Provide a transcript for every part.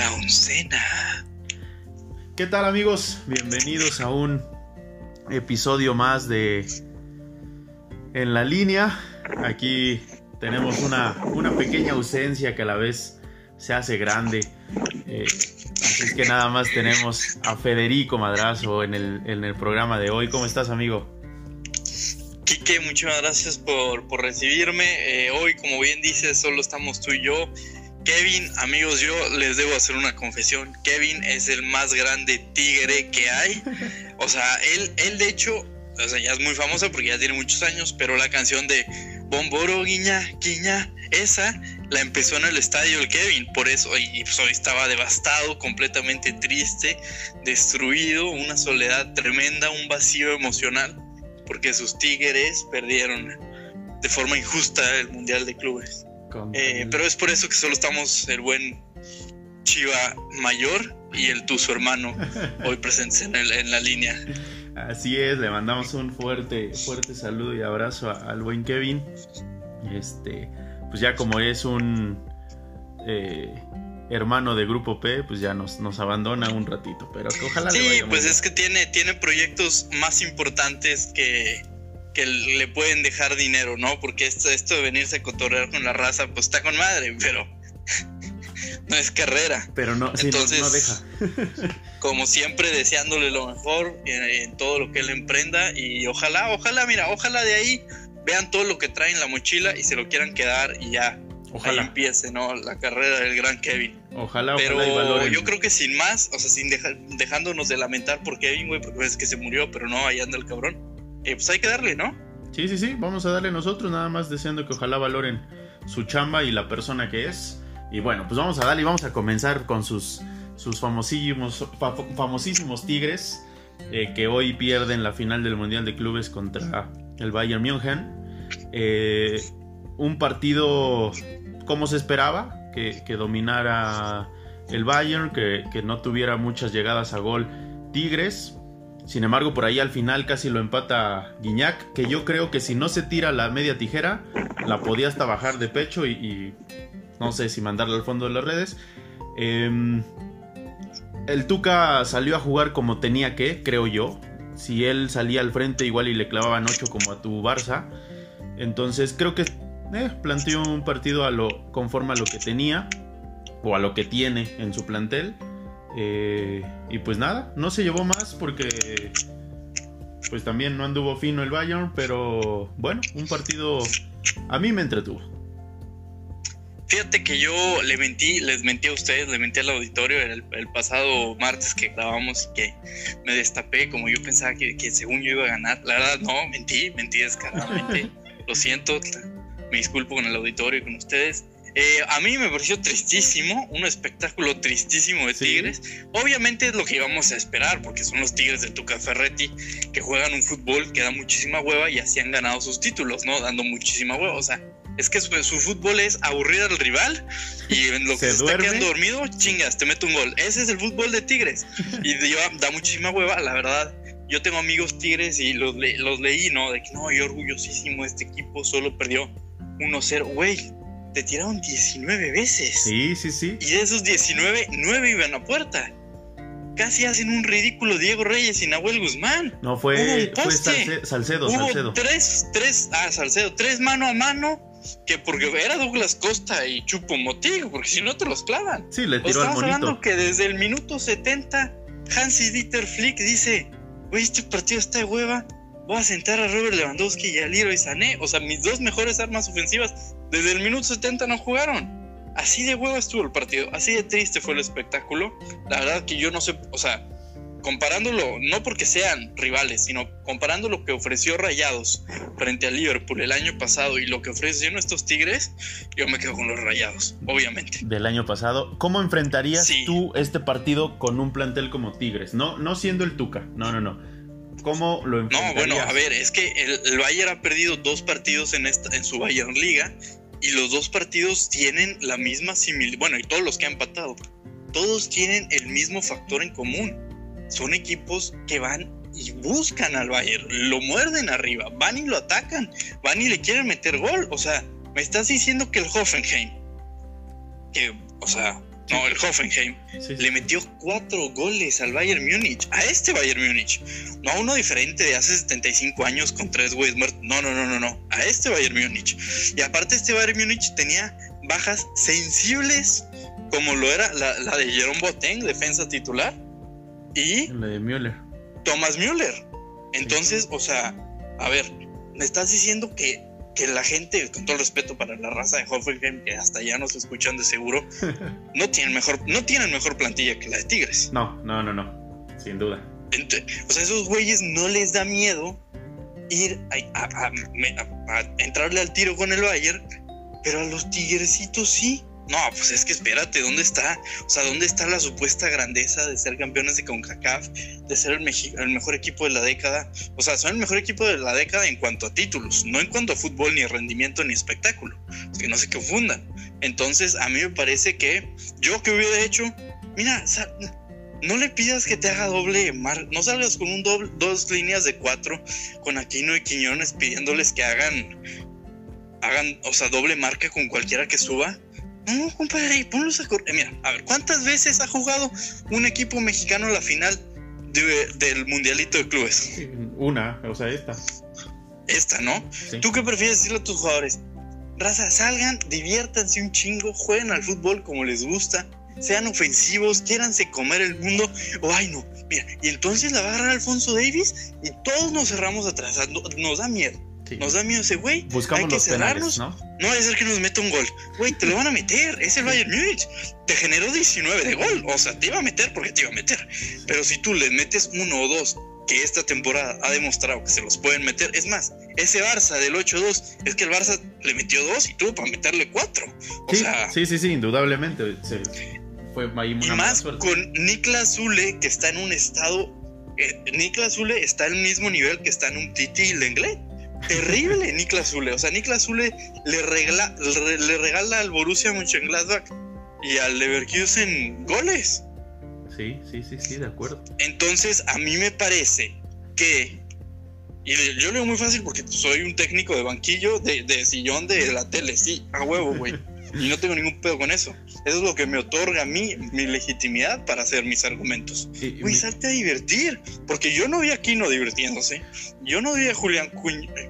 La oncena. ¿Qué tal amigos? Bienvenidos a un episodio más de En la línea. Aquí tenemos una, una pequeña ausencia que a la vez se hace grande. Eh, así es que nada más tenemos a Federico Madrazo en el, en el programa de hoy. ¿Cómo estás amigo? Quique, muchas gracias por, por recibirme. Eh, hoy, como bien dices, solo estamos tú y yo. Kevin, amigos, yo les debo hacer una confesión. Kevin es el más grande tigre que hay. O sea, él, él de hecho, o sea, ya es muy famoso porque ya tiene muchos años, pero la canción de Bomboro, guiña, guiña, esa la empezó en el estadio el Kevin. Por eso, y pues hoy estaba devastado, completamente triste, destruido, una soledad tremenda, un vacío emocional, porque sus tigres perdieron de forma injusta el Mundial de Clubes. Eh, pero es por eso que solo estamos el buen Chiva Mayor y el tu, su hermano, hoy presentes en, en, la línea. Así es, le mandamos un fuerte, fuerte saludo y abrazo al buen Kevin. Este, pues ya como es un eh, hermano de Grupo P, pues ya nos, nos abandona un ratito, pero que ojalá. Sí, pues es que tiene, tiene proyectos más importantes que, que le pueden dejar dinero, ¿no? Porque esto, esto de venirse a cotorrear con la raza, pues está con madre, pero no es carrera. Pero no, Entonces, no, deja. como siempre, deseándole lo mejor en, todo lo que él emprenda y ojalá, ojalá, mira, ojalá de ahí vean todo lo que traen en la mochila y se lo quieran quedar y ya. Ojalá empiece, ¿no? La carrera del gran Kevin. Ojalá, Pero yo creo que sin más, o sea, sin dejándonos de lamentar por Kevin, güey, porque ves que se murió, pero no, ahí anda el cabrón eh, pues hay que darle, ¿no? Sí, sí, sí, vamos a darle nosotros, nada más deseando que ojalá valoren su chamba y la persona que es. Y bueno, pues vamos a darle y vamos a comenzar con sus, sus famosísimos, famosísimos Tigres, eh, que hoy pierden la final del Mundial de Clubes contra el Bayern München. Eh, un partido como se esperaba, que, dominara el Bayern, que, que no tuviera muchas llegadas a gol Tigres, sin embargo, por ahí al final casi lo empata Guiñac, que yo creo que si no se tira la media tijera, la podía hasta bajar de pecho y, no sé si mandarla al fondo de las redes. Em, el Tuca salió a jugar como tenía que, creo yo. Si él salía al frente igual y le clavaban 8 como a tu Barça. Entonces creo que eh, planteó un partido conforme a lo que tenía o a lo que tiene en su plantel. Eh, y pues nada, no se llevó más porque pues también no anduvo fino el Bayern, pero bueno, un partido a mí me entretuvo. Fíjate que yo le mentí, les mentí a ustedes, le mentí al auditorio el, pasado martes que grabamos y que me destapé como yo pensaba que, que, según yo iba a ganar. La verdad, no, mentí, mentí descaradamente. Lo siento, me disculpo con el auditorio y con ustedes. Eh, a mí me pareció tristísimo, un espectáculo tristísimo de Tigres. Obviamente es lo que íbamos a esperar, porque son los Tigres de Tuca Ferretti que juegan un fútbol que da muchísima hueva y así han ganado sus títulos, ¿no? Dando muchísima hueva. O sea, es que su, fútbol es aburrir al rival y en lo que se, está quedando dormido, chingas, te meto un gol. Ese es el fútbol de Tigres. Y da muchísima hueva, la verdad. Yo tengo amigos Tigres y los, los leí, ¿no? De que no, yo orgullosísimo, este equipo solo perdió 1-0. Güey, te tiraron 19 veces. Sí, sí, sí. Y de esos 19, 9 iban a puerta. Casi hacen un ridículo Diego Reyes y Nahuel Guzmán. No, fue, fue Salcedo, Hubo Salcedo. Tres, tres, ah, Salcedo, tres mano a mano. Que porque era Douglas Costa y Chupo Motigo, porque si no te los clavan. Sí, le tiró al monito. hablando que desde el minuto 70, Hansi Dieter Flick dice: Güey, este partido está de hueva voy a sentar a Robert Lewandowski y a Leroy Sané. O sea, mis dos mejores armas ofensivas desde el minuto 70 no jugaron. Así de huevo estuvo el partido, así de triste fue el espectáculo. La verdad que yo no sé, o sea, comparándolo, no porque sean rivales, sino comparando lo que ofreció Rayados frente a Liverpool el año pasado y lo que ofrecieron estos Tigres, yo me quedo con los Rayados, obviamente. Del año pasado, ¿cómo enfrentarías tú este partido con un plantel como Tigres? No, no siendo el Tuca, no, no, no ¿Cómo lo No, bueno, a ver, es que el, Bayern ha perdido dos partidos en, esta, en su Bayern Liga y los dos partidos tienen la misma similitud. Bueno, y todos los que han empatado, todos tienen el mismo factor en común. Son equipos que van y buscan al Bayern, lo muerden arriba, van y lo atacan, van y le quieren meter gol. O sea, me estás diciendo que el Hoffenheim, que, o sea, no, el Hoffenheim, le metió cuatro goles al Bayern Múnich, a este Bayern Múnich, no a uno diferente de hace 75 años con tres güeyes muertos, no, no, no, no, no, a este Bayern Múnich. Y aparte este Bayern Múnich tenía bajas sensibles, como lo era la, de Jerome Boateng, defensa titular, y la de Müller. Thomas Müller. Entonces, o sea, a ver, me estás diciendo que que la gente, con todo el respeto para la raza de Hoffenheim, que hasta ya nos escuchan de seguro, no tienen mejor, no tienen mejor plantilla que la de Tigres. No, no, no, no, sin duda. o sea, esos güeyes no les da miedo ir a, entrarle al tiro con el Bayern, pero a los Tigresitos sí. No, pues es que espérate, ¿dónde está? O sea, ¿dónde está la supuesta grandeza de ser campeones de CONCACAF, de ser el, el, mejor equipo de la década? O sea, son el mejor equipo de la década en cuanto a títulos, no en cuanto a fútbol, ni rendimiento, ni espectáculo. que no se confundan. Entonces, a mí me parece que yo que hubiera hecho, mira, no le pidas que te haga doble mar, no salgas con un doble, dos líneas de cuatro con Aquino y Quiñones pidiéndoles que hagan, hagan, o sea, doble marca con cualquiera que suba no, compadre, ponlos a correr. Mira, a ver, ¿cuántas veces ha jugado un equipo mexicano la final del Mundialito de Clubes? Una, o sea, esta. Esta, ¿no? ¿Tú qué prefieres decirle a tus jugadores? Raza, salgan, diviértanse un chingo, jueguen al fútbol como les gusta, sean ofensivos, quiéranse comer el mundo. O, ay, no, mira, y entonces la va a agarrar Alfonso Davis y todos nos cerramos atrás. Nos da miedo. Nos da miedo ese güey. Buscamos Hay que los cerrarnos. ¿no? No va a ser que nos meta un gol. Güey, te lo van a meter. Es el Bayern Múnich. Te generó 19 de gol. O sea, te iba a meter porque te iba a meter. Pero si tú le metes uno o dos, que esta temporada ha demostrado que se los pueden meter. Es más, ese Barça del 8-2, es que el Barça le metió dos y tuvo para meterle cuatro. O sí, sea, sí, sí, sí, indudablemente. fue ahí y más con Niklas Zule, que está en un estado. Eh, Niklas Zule está al mismo nivel que está en un Titi Lenglet terrible Niklas Zule. O sea, Niklas Zule le, regala, le, regala al Borussia Mönchengladbach y al Leverkusen goles. Sí, sí, sí, sí, de acuerdo. Entonces, a mí me parece que. Y yo lo digo muy fácil porque soy un técnico de banquillo, de, de sillón de la tele, sí, a huevo, güey. Y no tengo ningún pedo con eso. Eso es lo que me otorga a mí mi legitimidad para hacer mis argumentos. Güey, salte a divertir. Porque yo no vi a Kino divirtiéndose. Yo no vi a Julián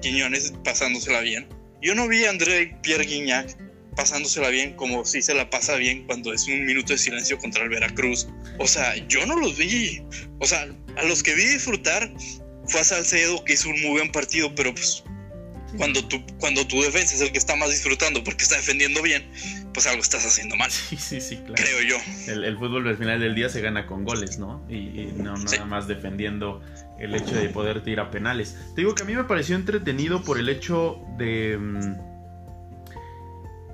Quiñones pasándosela bien. Yo no vi a André Pierre Guignac pasándosela bien como si se la pasa bien cuando es un minuto de silencio contra el Veracruz. O sea, yo no los vi. O sea, a los que vi disfrutar fue a Salcedo, que hizo un muy buen partido, pero pues cuando tu, cuando tu defensa es el que está más disfrutando porque está defendiendo bien, pues algo estás haciendo mal. Sí, sí, sí, claro. Creo yo. El, fútbol al final del día se gana con goles, ¿no? Y, no nada más defendiendo el hecho de poder tirar a penales. Te digo que a mí me pareció entretenido por el hecho de. Mm,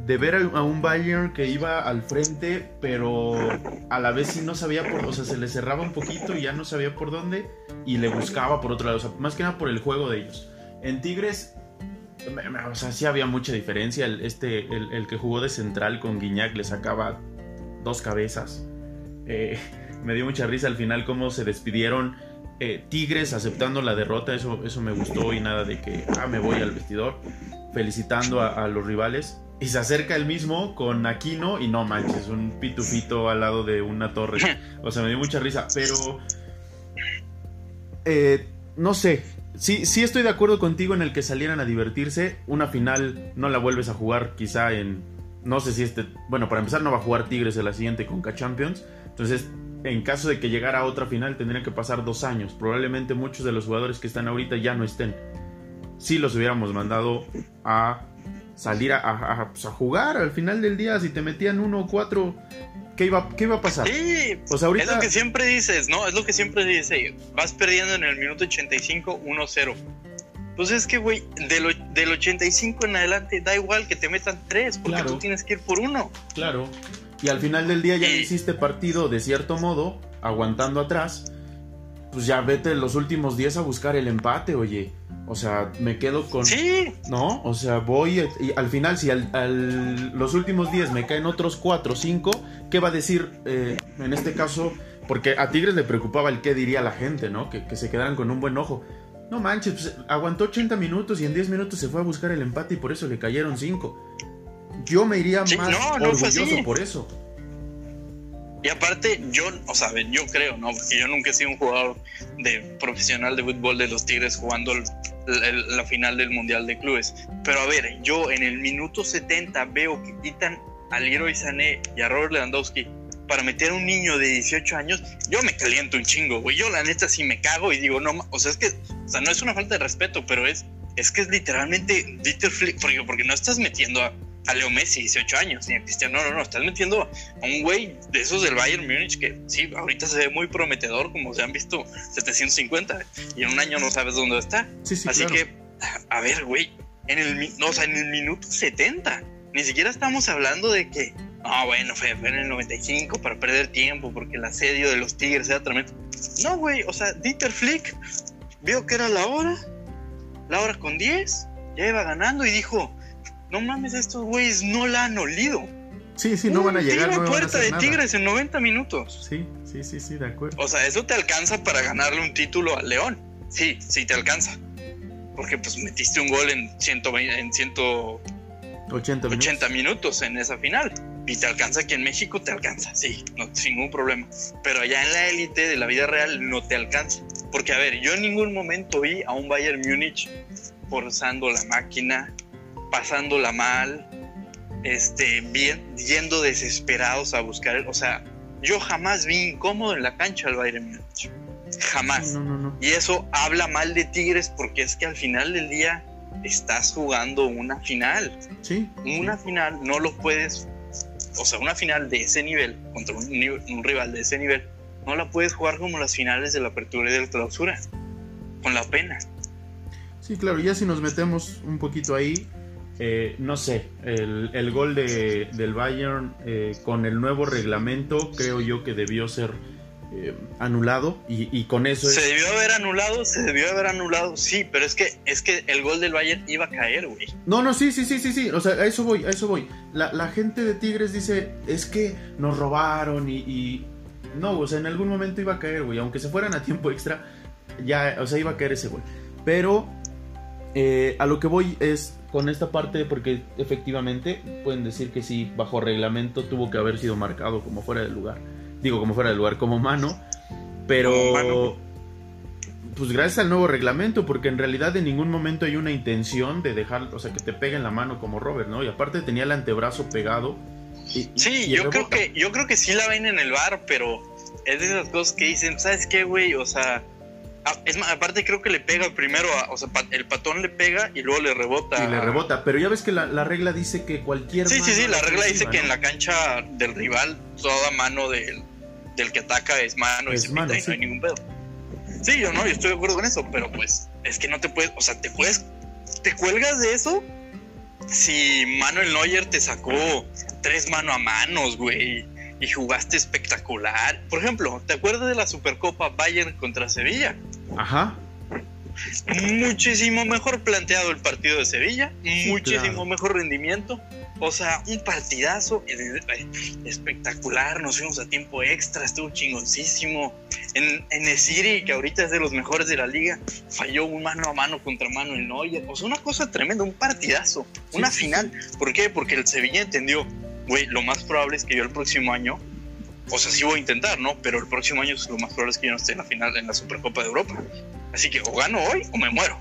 de ver a un Bayern que iba al frente, pero a la vez sí no sabía por. O sea, se le cerraba un poquito y ya no sabía por dónde. Y le buscaba por otro lado. O sea, más que nada por el juego de ellos. En Tigres o sea, sí había mucha diferencia. El, este, el, que jugó de central con Guiñac le sacaba dos cabezas. Eh, me dio mucha risa al final cómo se despidieron eh, Tigres aceptando la derrota. Eso, eso me gustó y nada de que, ah, me voy al vestidor. Felicitando a, los rivales. Y se acerca el mismo con Aquino y no manches, un pitufito al lado de una torre. O sea, me dio mucha risa. Pero... Eh, no sé, sí, sí estoy de acuerdo contigo en el que salieran a divertirse. Una final no la vuelves a jugar quizá en... No sé si este... Bueno, para empezar no va a jugar Tigres en la siguiente Conca Champions. Entonces, en caso de que llegara a otra final, tendrían que pasar dos años. Probablemente muchos de los jugadores que están ahorita ya no estén. Si los hubiéramos mandado a salir a, pues, a, jugar al final del día, si te metían uno o cuatro ¿Qué iba, ¿Qué iba a pasar? Sí, pues ahorita... es lo que siempre dices, ¿no? Es lo que siempre dices. Vas perdiendo en el minuto 85, 1-0. Pues es que, güey, del, del 85 en adelante da igual que te metan tres, porque tú tienes que ir por uno. Claro. Y al final del día ya hiciste partido de cierto modo, aguantando atrás. Pues ya vete los últimos días a buscar el empate, oye. O sea, me quedo con... Sí. ¿No? O sea, voy y al final, si al, los últimos días me caen otros 4 o 5, ¿qué va a decir eh, en este caso? Porque a Tigres le preocupaba el qué diría la gente, ¿no? Que, se quedaran con un buen ojo. No manches, pues, aguantó 80 minutos y en 10 minutos se fue a buscar el empate y por eso le cayeron 5. Yo me iría más orgulloso por eso. Y aparte, yo, o sea, yo creo, ¿no? Porque yo nunca he sido un jugador de profesional de fútbol de los Tigres jugando la final del Mundial de Clubes. Pero a ver, yo en el minuto 70 veo que quitan a Leroy Sané y a Robert Lewandowski para meter a un niño de 18 años, yo me caliento un chingo, güey. Yo la neta sí me cago y digo, no, o sea, es que, o sea, no es una falta de respeto, pero es, es que es literalmente Dieter Flick, porque, porque no estás metiendo a, a Leo Messi, 18 años, ni a Cristiano, no, no, no, estás metiendo a un güey de esos del Bayern Múnich que sí, ahorita se ve muy prometedor, como se han visto 750, y en un año no sabes dónde está. Así que, a ver, güey, en el, no, o sea, en el minuto 70, ni siquiera estamos hablando de que, ah, bueno, fue, en el 95 para perder tiempo, porque el asedio de los Tigres era tremendo. No, güey, o sea, Dieter Flick vio que era la hora, la hora con 10, ya iba ganando y dijo, no mames, estos güeyes no la han olido. Sí, sí, no van a llegar. Tira puerta de Tigres en 90 minutos. Sí, sí, sí, sí, de acuerdo. O sea, eso te alcanza para ganarle un título al León. Sí, sí te alcanza. Porque pues metiste un gol en 120, en 180 minutos. minutos en esa final. Y te alcanza aquí en México, te alcanza, sí, no, sin ningún problema. Pero allá en la élite de la vida real no te alcanza. Porque, a ver, yo en ningún momento vi a un Bayern Múnich forzando la máquina, pasándola mal, este, bien, yendo desesperados a buscar, o sea, yo jamás vi incómodo en la cancha al Bayern Múnich, jamás. Y eso habla mal de Tigres porque es que al final del día estás jugando una final. Sí. Una final no lo puedes, o sea, una final de ese nivel contra un, un rival de ese nivel, no la puedes jugar como las finales de la apertura y de la clausura, con la pena. Sí, claro, ya si nos metemos un poquito ahí, eh, no sé, el, gol de, del Bayern eh, con el nuevo reglamento creo yo que debió ser eh, anulado y, con eso... Se debió haber anulado, se debió haber anulado, sí, pero es que, es que el gol del Bayern iba a caer, güey. No, no, sí, sí, sí, sí, sí, o sea, a eso voy, a eso voy. La, gente de Tigres dice, es que nos robaron y, y... No, o sea, en algún momento iba a caer, güey, aunque se fueran a tiempo extra, ya, o sea, iba a caer ese gol. Pero a lo que voy es con esta parte porque efectivamente pueden decir que sí, bajo reglamento tuvo que haber sido marcado como fuera del lugar. Digo, como fuera del lugar, como mano. Pero... Pues gracias al nuevo reglamento, porque en realidad en ningún momento hay una intención de dejar, o sea, que te peguen la mano como Robert, ¿no? Y aparte tenía el antebrazo pegado. sí, yo creo que yo creo que sí la ven en el bar, pero es de esas cosas que dicen, ¿sabes qué, güey? O sea, es más, aparte creo que le pega primero, a, o sea, el patón le pega y luego le rebota. Y le rebota, pero ya ves que la, regla dice que cualquier... Sí, sí, sí, la regla dice que en la cancha del rival toda mano del, del que ataca es mano y se no hay ningún pedo. Sí, yo no, yo estoy de acuerdo con eso, pero pues es que no te puedes, o sea, te puedes, te cuelgas de eso si Manuel Neuer te sacó tres mano a manos, güey y jugaste espectacular. Por ejemplo, ¿te acuerdas de la Supercopa Bayern contra Sevilla? Ajá. Muchísimo mejor planteado el partido de Sevilla, muchísimo mejor rendimiento. O sea, un partidazo espectacular. Nos fuimos a tiempo extra, estuvo chingoncísimo. En, en el City, que ahorita es de los mejores de la liga, falló un mano a mano contra mano en Neuer. O sea, una cosa tremenda, un partidazo, una final. ¿Por qué? Porque el Sevilla entendió, güey, lo más probable es que yo el próximo año, o sea, sí voy a intentar, ¿no? Pero el próximo año lo más probable es que yo no esté en la final en la Supercopa de Europa. Así que o gano hoy o me muero.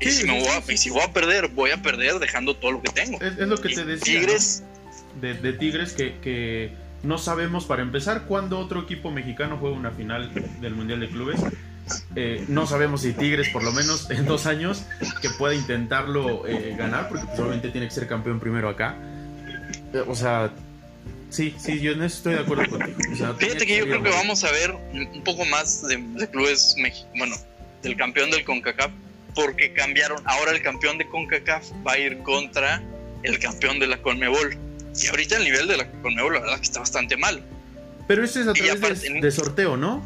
y, si me voy a, y si voy a perder, voy a perder dejando todo lo que tengo. Es, lo que te decía. Tigres. De, Tigres que, que, no sabemos, para empezar, cuándo otro equipo mexicano juega una final del Mundial de Clubes. Eh, no sabemos si Tigres, por lo menos en dos años, que pueda intentarlo eh, ganar, porque probablemente tiene que ser campeón primero acá. Eh, o sea, sí, sí, yo en eso estoy de acuerdo contigo. Fíjate que yo creo que vamos a ver un poco más de, clubes, bueno, del campeón del CONCACAF, porque cambiaron. Ahora el campeón de CONCACAF va a ir contra el campeón de la CONMEBOL. Y ahorita el nivel de la CONMEBOL, la verdad, que está bastante mal. Pero ese es a través de, sorteo, ¿no?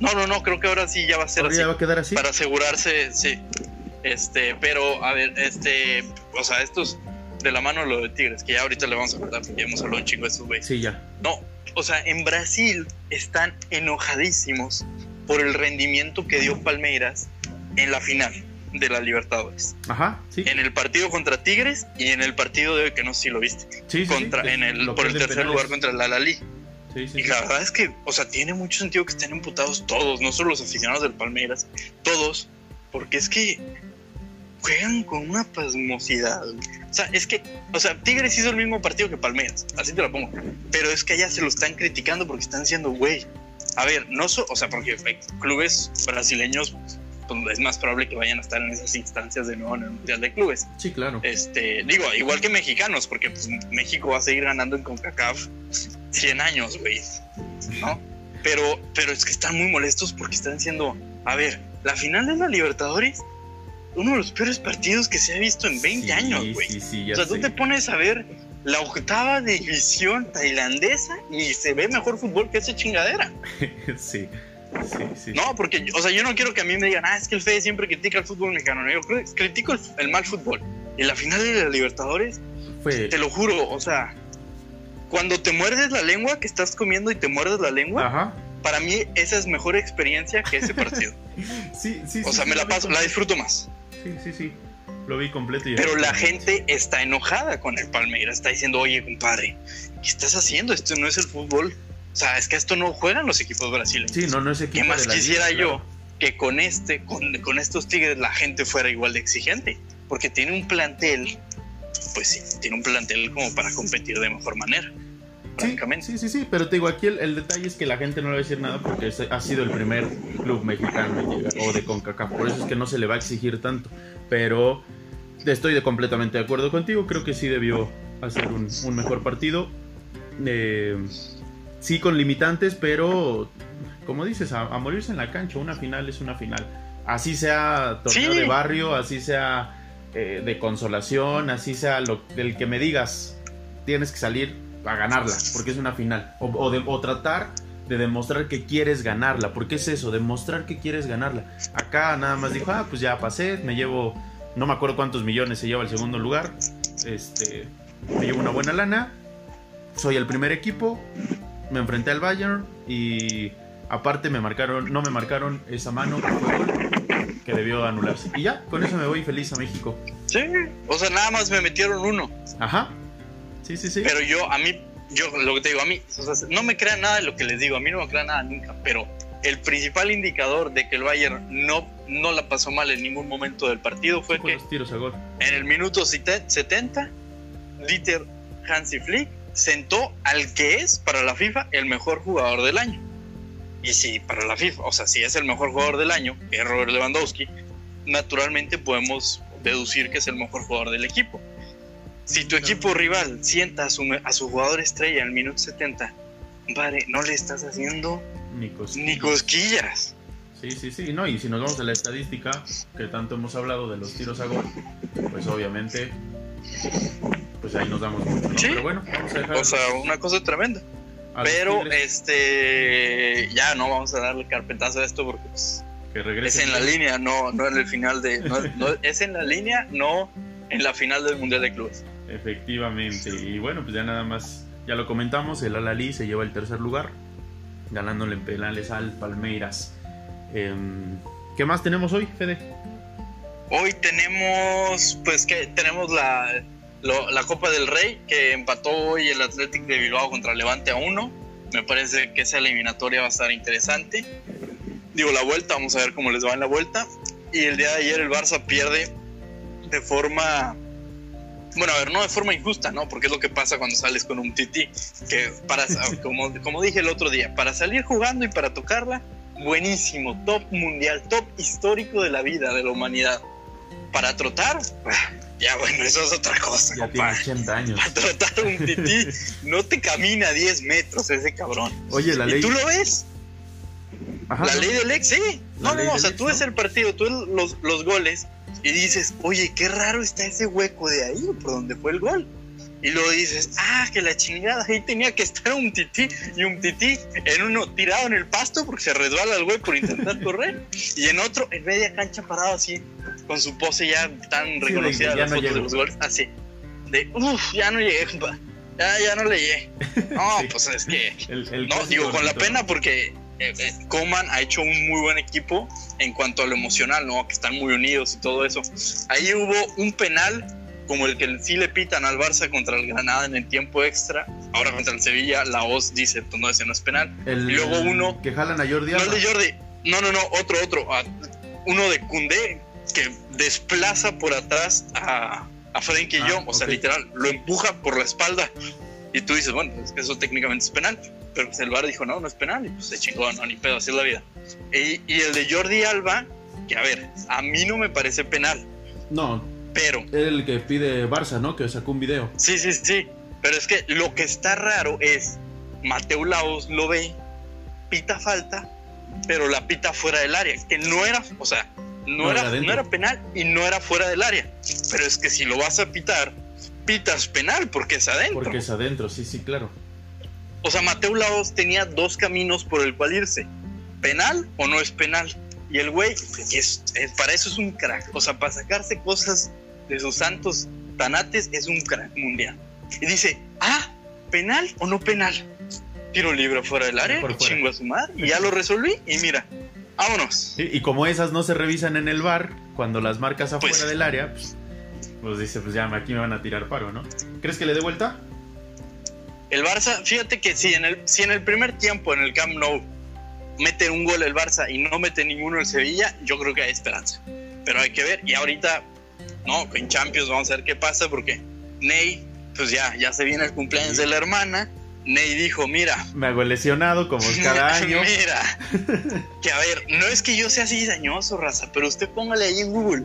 No, no, no, creo que ahora sí ya va a ser así. va a quedar así? Para asegurarse, sí. Este, pero, a ver, este, o sea, estos de la mano lo de Tigres, que ya ahorita le vamos a contar porque hemos hablado un chingo de estos güeyes. Sí, ya. No, o sea, en Brasil están enojadísimos por el rendimiento que dio Palmeiras en la final de la Libertadores. Ajá, sí. En el partido contra Tigres y en el partido de hoy, que no sé si lo viste. Sí, contra, en el, por el tercer lugar contra el Alalí. y la verdad es que, o sea, tiene mucho sentido que estén emputados todos, no solo los aficionados del Palmeiras, todos, porque es que juegan con una pasmosidad. O sea, es que, o sea, Tigres hizo el mismo partido que Palmeiras, así te lo pongo. Pero es que allá se lo están criticando porque están diciendo, güey, a ver, no so, o sea, porque clubes brasileños pues, es más probable que vayan a estar en esas instancias de nuevo en el Mundial de Clubes. Sí, claro. Este, digo, igual que mexicanos, porque pues, México va a seguir ganando en CONCACAF 100 años, güey. ¿No? Pero, pero es que están muy molestos porque están diciendo, a ver, la final de la Libertadores, uno de los peores partidos que se ha visto en 20 años, güey. Sí, sí, o sea, tú te pones a ver la octava división tailandesa y se ve mejor fútbol que esa chingadera. sí. No, porque, o sea, yo no quiero que a mí me digan, ah, es que el Fede siempre critica el fútbol mexicano. Yo critico el, mal fútbol. En la final de la Libertadores, te lo juro, o sea, cuando te muerdes la lengua, que estás comiendo y te muerdes la lengua, para mí esa es mejor experiencia que ese partido. sí, sí, O sea, me la paso, la disfruto más. Sí, sí, sí. Lo vi completo. Y Pero la gente está enojada con el Palmeiras, está diciendo, oye, compadre, ¿qué estás haciendo? Esto no es el fútbol o sea, es que esto no juegan los equipos brasileños. Sí, no, no es equipo. ¿Qué más quisiera yo que con este, con, estos Tigres la gente fuera igual de exigente? Porque tiene un plantel, pues sí, tiene un plantel como para competir de mejor manera. Sí, sí, sí, sí, pero te digo, aquí el, detalle es que la gente no le va a decir nada porque ha sido el primer club mexicano en llegar, o de CONCACAF, por eso es que no se le va a exigir tanto, pero estoy de completamente de acuerdo contigo, creo que sí debió hacer un, un mejor partido. Eh, sí con limitantes, pero como dices, a, morirse en la cancha, una final es una final. Así sea torneo de barrio, así sea eh, de consolación, así sea lo del que me digas, tienes que salir a ganarla, porque es una final. O, o, tratar de demostrar que quieres ganarla, porque es eso, demostrar que quieres ganarla. Acá nada más dijo, ah, pues ya pasé, me llevo, no me acuerdo cuántos millones se lleva el segundo lugar, este, me llevo una buena lana, soy el primer equipo, me enfrenté al Bayern y aparte me marcaron, no me marcaron esa mano que debió anularse. Y ya, con eso me voy feliz a México. Sí, o sea, nada más me metieron uno. Ajá. Sí, sí, sí. Pero yo, a mí, yo lo que te digo, a mí, o sea, no me crean nada de lo que les digo, a mí no me crean nada nunca, pero el principal indicador de que el Bayern no, no la pasó mal en ningún momento del partido fue que tiros a gol. en el minuto 70, Dieter Hansi Flick sentó al que es para la FIFA el mejor jugador del año. Y si para la FIFA, o sea, si es el mejor jugador del año, que es Robert Lewandowski, naturalmente podemos deducir que es el mejor jugador del equipo. Si tu equipo rival sienta a su, a su jugador estrella en el minuto 70, vale, no le estás haciendo ni Ni cosquillas. Sí, sí, sí, no, y si nos vamos a la estadística, que tanto hemos hablado de los tiros a gol, pues obviamente pues ahí nos damos mucho. Pero bueno, vamos a dejar. O sea, una cosa tremenda. Pero este ya no vamos a darle carpetazo a esto porque pues, es en la línea, no, no en el final de. No, es en la línea, no en la final del Mundial de Clubes. Efectivamente. Y bueno, pues ya nada más, ya lo comentamos, el Alali se lleva el tercer lugar, ganándole en penales al Palmeiras. Em, ¿Qué más tenemos hoy, Fede? Hoy tenemos, pues que tenemos la la Copa del Rey, que empató hoy el Athletic de Bilbao contra Levante a uno. Me parece que esa eliminatoria va a estar interesante. Digo, la vuelta, vamos a ver cómo les va en la vuelta. Y el día de ayer el Barça pierde de forma. Bueno, a ver, no de forma injusta, ¿no? Porque es lo que pasa cuando sales con un tití. Que para, como, como dije el otro día, para salir jugando y para tocarla, buenísimo, top mundial, top histórico de la vida, de la humanidad. Para trotar, ya, bueno, eso es otra cosa. Ya tiene 80 años. Para tratar un tití, no te camina 10 metros ese cabrón. Oye, la ley. ¿Y tú lo ves? la ley del ex, sí. no, no, o sea, tú ves el partido, tú ves los, los goles y dices, oye, qué raro está ese hueco de ahí, por donde fue el gol. Y luego dices, ah, que la chingada, ahí tenía que estar un tití y un tití en uno tirado en el pasto porque se resbala el güey por intentar correr. Y en otro, en media cancha parado así, con su pose ya tan reconocida de, las fotos de los goles, así, de uff, ya no llegué, Ya, ya no le llegué. No, pues es que. no, digo, con la pena porque Coman ha hecho un muy buen equipo en cuanto a lo emocional, ¿no? Que están muy unidos y todo eso. Ahí hubo un penal como el que sí le pitan al Barça contra el Granada en el tiempo extra, Ahora contra el Sevilla, la OS dice, pues no, ese no es penal. El, y luego uno... Que jalan a Jordi No el de Jordi, no, no, no, otro, otro. ah, Uno de Cundé que desplaza por atrás a, a Frenkie Ah, Jong, o sea, literal, lo empuja por la espalda. Y tú dices, bueno, es que eso técnicamente es penal. Pero pues el VAR dijo, no, no es penal. Y pues se chingó, no, ni pedo, así es la vida. Y, y el de Jordi Alba, que a ver, a mí no me parece penal, No, pero el que pide Barça, ¿no? Que sacó un video. Sí, sí, sí. Pero es que lo que está raro es, Mateo Laos lo ve, pita falta, pero la pita fuera del área, que no era, o sea, no, No, era, no era penal y no era fuera del área. Pero es que si lo vas a pitar, pitas penal porque es adentro. Porque es adentro, sí, sí, claro. O sea, Mateo Laos tenía dos caminos por el cual irse. ¿Penal o no es penal? Y el güey, es, es- para eso es un crack. O sea, para sacarse cosas de sus santos tanates es un crack mundial. Y dice, ah, ¿penal o no penal? Tiro libre fuera del área, Por fuera. chingo a su madre, y ya lo resolví. Y mira, vámonos. Sí, y como esas no se revisan en el bar, cuando las marcas afuera Pues- del área, pues, pues dice, pues ya aquí me van a tirar paro, ¿no? ¿Crees que le dé vuelta? El Barça, fíjate que si en el, si en el primer tiempo en el Camp Nou mete un gol el Barça y no mete ninguno el Sevilla, yo creo que hay esperanza. Pero hay que ver, y ahorita, no, en Champions vamos a ver qué pasa, porque Ney, pues ya, ya se viene el cumpleaños de la hermana. Ney dijo, mira, Me hago lesionado como cada año. mira, que a ver, no es que yo sea así dañoso, raza, pero usted póngale ahí en Google,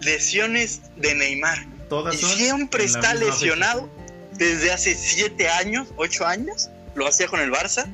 lesiones de Neymar. Todas Y siempre está lesionado desde hace siete años, ocho años. Lo hacía con el Barça.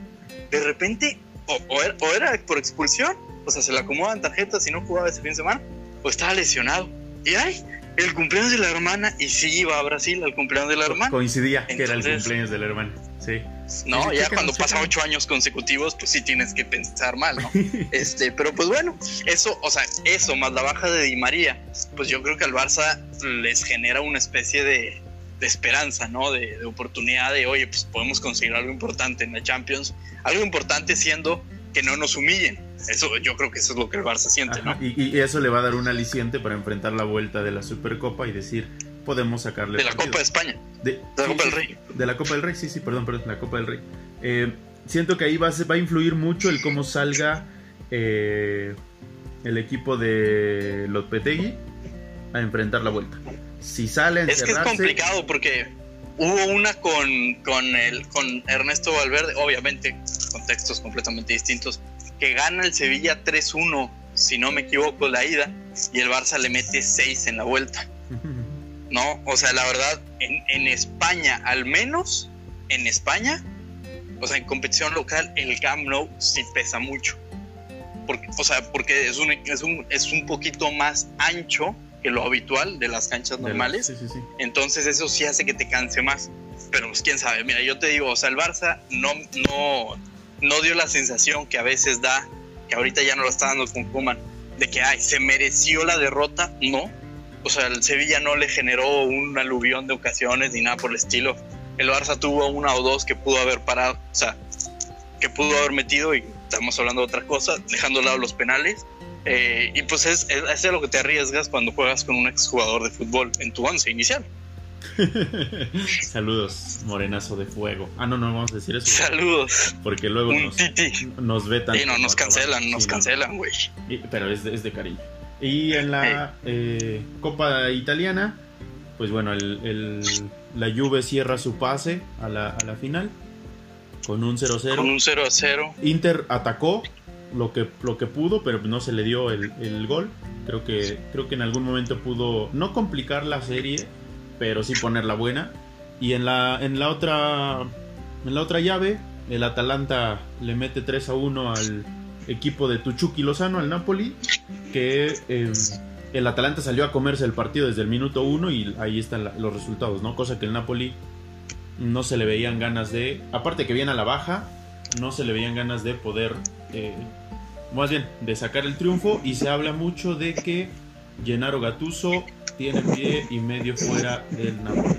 De repente, o, o era, o era por expulsión, o sea, se le acomodan tarjetas y no jugaba ese fin de semana, o estaba lesionado. Y ay, el cumpleaños de la hermana, y sí iba a Brasil al cumpleaños de la hermana. Coincidía que era el cumpleaños de la hermana. Sí. No, ya cuando pasa chéquenlo. ocho años consecutivos, pues sí tienes que pensar mal, ¿no? este, pero pues bueno, eso, o sea, eso más la baja de Di María, pues yo creo que al Barça les genera una especie de, de esperanza, ¿no? De, de oportunidad de, oye, pues podemos conseguir algo importante en la Champions, algo importante siendo que no nos humillen. Eso, yo creo que eso es lo que el Barça siente, Ajá, ¿no? Y, y eso le va a dar un aliciente para enfrentar la vuelta de la Supercopa y decir, podemos sacarle De la partido. Copa de España, De, de la sí, Copa del Rey. De la Copa del Rey, sí, sí, perdón, perdón, la Copa del Rey. Eh, siento que ahí va va a influir mucho el cómo salga eh, el equipo de Lopetegui a enfrentar la vuelta. Si sale a Es que es complicado porque hubo una con, con, el, con Ernesto Valverde, obviamente, contextos completamente distintos, que gana el Sevilla 3-1, si no me equivoco, la ida, y el Barça le mete 6 en la vuelta. ¿No? O sea, la verdad, en, en España, al menos en España, o sea, en competición local, el Camp Nou sí pesa mucho. Porque, o sea, porque es un, es, un, es un poquito más ancho que lo habitual de las canchas normales. Sí, sí, sí. Entonces eso sí hace que te canse más. Pero pues quién sabe, mira, yo te digo, o sea, el Barça no, no, no dio la sensación que a veces da, que ahorita ya no lo está dando con Kuman, de que, ay, se mereció la derrota, no. O sea, el Sevilla no le generó un aluvión de ocasiones ni nada por el estilo. El Barça tuvo una o dos que pudo haber parado, o sea, que pudo haber metido y estamos hablando de otra cosa, dejando a lado los penales. Eh, y pues es, es, es lo que te arriesgas cuando juegas con un exjugador de fútbol en tu once inicial. Saludos, morenazo de fuego. Ah, no, no vamos a decir eso. Saludos. Porque luego Un nos, titi. nos vetan. Sí, no, nos cancelan, nos Sí, cancelan, güey. Pero es de, es de cariño. Y en la eh, Copa Italiana, pues bueno, el, el- la Juve cierra su pase a la, a la final con un 0-0. Con un 0 a 0. Inter atacó lo que, lo que pudo, pero no se le dio el, el gol. Creo que, creo que en algún momento pudo no complicar la serie, pero sí ponerla buena. Y en la, en la otra en la otra llave, el Atalanta le mete 3 a 1 al equipo de Tuchuki Lozano, al Napoli, que eh, el Atalanta salió a comerse el partido desde el minuto 1 y ahí están la- los resultados, ¿no? Cosa que el Napoli no se le veían ganas de, aparte que viene a la baja, no se le veían ganas de poder, eh, más bien, de sacar el triunfo y se habla mucho de que Gennaro Gattuso tiene pie y medio fuera del Napoli.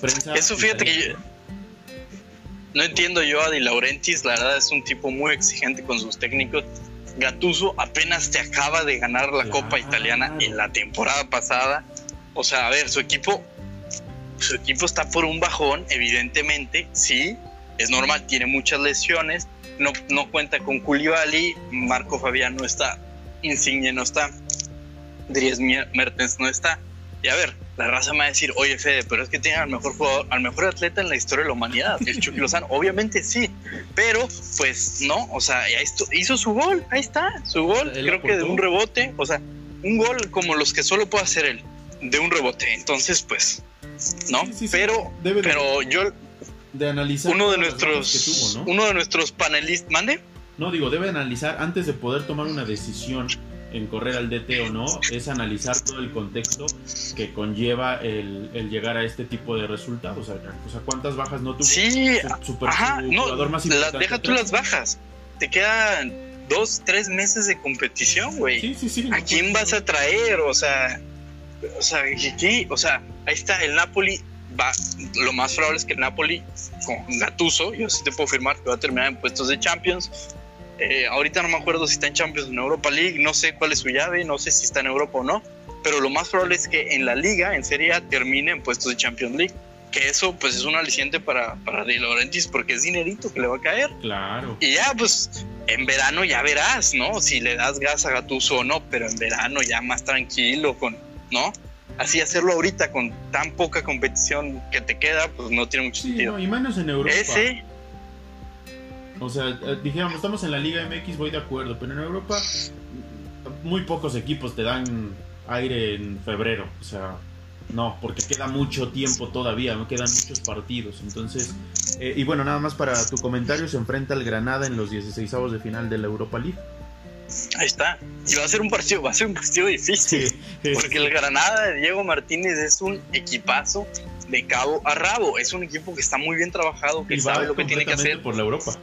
Prensa Eso fíjate que italiana. No entiendo yo a Di Laurentiis, la verdad es un tipo muy exigente con sus técnicos. Gatuso apenas te acaba de ganar la Claro. Copa Italiana en la temporada pasada. O sea, a ver, su equipo su equipo está por un bajón, evidentemente, sí, es normal, tiene muchas lesiones, no, no cuenta con Koulibaly, Marco Fabián no está, Insigne no está, Dries Mertens no está. Y a ver, la raza me va a decir, oye Fede, pero es que tiene al mejor jugador, al mejor atleta en la historia de la humanidad, el Chucky Lozano. Obviamente sí, pero pues no, o sea, hizo su gol, ahí está, su gol, creo que de un rebote, o sea, un gol como los que solo puede hacer él, de un rebote. Entonces, pues, ¿no? pero, pero yo de analizar uno de nuestros uno de nuestros panelistas, mande. No digo, debe analizar antes de poder tomar una decisión en correr al DT o no, es analizar todo el contexto que conlleva el, llegar a este tipo de resultados. O sea, ¿cuántas bajas no tuvo? Sí, ajá, no, deja tú las bajas. Te quedan dos, tres meses de competición, güey. Sí, sí, sí. ¿A quién vas a traer? O sea, o sea, ¿qué? O sea, ahí está, el Napoli va, lo más probable es que el Napoli con Gatuso, yo sí te puedo afirmar que va a terminar en puestos de Champions, eh, ahorita no me acuerdo si está en Champions o en Europa League, no sé cuál es su llave, no sé si está en Europa o no, pero lo más probable es que en la liga, en Serie A, termine en puestos de Champions League. Que eso pues es un aliciente para, para Di Laurentiis porque es dinerito que le va a caer. Claro. Y ya pues en verano ya verás, ¿no? Si le das gas a Gatuso o no, pero en verano ya más tranquilo, con, ¿no? Así hacerlo ahorita con tan poca competición que te queda, pues no tiene mucho sentido. y menos en Europa. Ese, o sea, eh, dijéramos, estamos en la Liga MX, voy de acuerdo, pero en Europa muy pocos equipos te dan aire en febrero. O sea, no, porque queda mucho tiempo todavía, no quedan muchos partidos. Entonces, eh, y bueno, nada más para tu comentario, se enfrenta al Granada en los 16 de final de la Europa League. Ahí está. Y va a ser un partido, va a ser un partido difícil. porque el Granada de Diego Martínez es un equipazo de cabo a rabo. Es un equipo que está muy bien trabajado, que sabe lo que tiene que hacer. Por la Europa.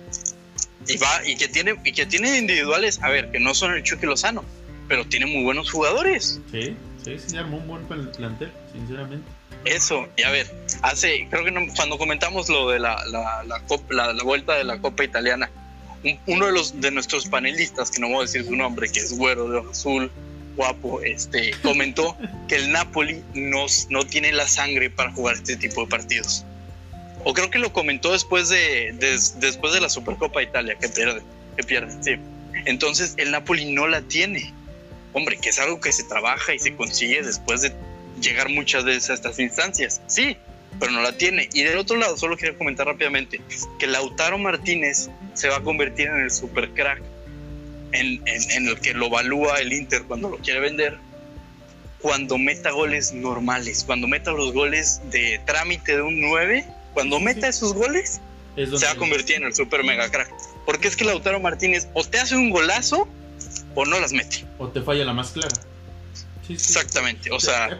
Y va, y que tiene, y que tiene individuales, a ver, que no son el Chucky Lozano, pero tiene muy buenos jugadores. Sí, sí, sí, armó un buen plantel, sinceramente. Eso, y a ver, hace, creo que cuando comentamos lo de la, la, la, la, vuelta de la Copa Italiana, uno de los de nuestros panelistas, que no voy a decir su nombre, que es güero de azul, guapo, este, comentó que el Napoli no, no tiene la sangre para jugar este tipo de partidos. O creo que lo comentó después de, después de la Supercopa de Italia, que pierde, que pierde. Entonces el Napoli no la tiene. Hombre, que es algo que se trabaja y se consigue después de llegar muchas veces a estas instancias. Sí, pero no la tiene. Y del otro lado, solo quería comentar rápidamente que Lautaro Martínez se va a convertir en el super crack en, el que lo evalúa el Inter cuando lo quiere vender, cuando meta goles normales, cuando meta los goles de trámite de un 9, cuando meta esos goles, se va a convertir en el super mega crack. Porque es que Lautaro Martínez o te hace un golazo o no las mete. O te falla la más clara. Exactamente, o sea,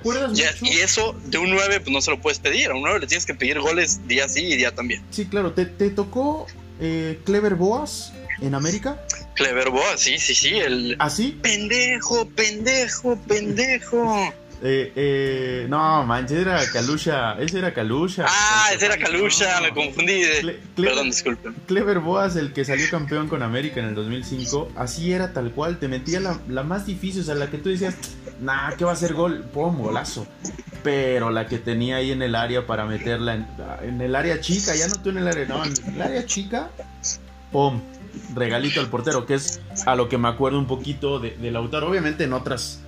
y eso de un 9 pues no se lo puedes pedir, a un 9 le tienes que pedir goles día sí y día también. Sí, claro, te, tocó eh, Clever Boas en América. Clever Boa, sí, sí, sí. El... ¿Ah, sí? Pendejo, pendejo, pendejo. Eh, eh, no, manches, era Calusha. Ese era Calusha. Ah, ese era Calusha, me confundí. Perdón, disculpen. Clever Boas, el que salió campeón con América en el 2005, así era tal cual. Te metía la, la más difícil, o sea, la que tú decías, nah, ¿qué va a ser gol? Pum, golazo. Pero la que tenía ahí en el área para meterla en, en el área chica, ya no tú en el área, no, en el área chica, pum, regalito al portero, que es a lo que me acuerdo un poquito de, de Lautaro, obviamente en otras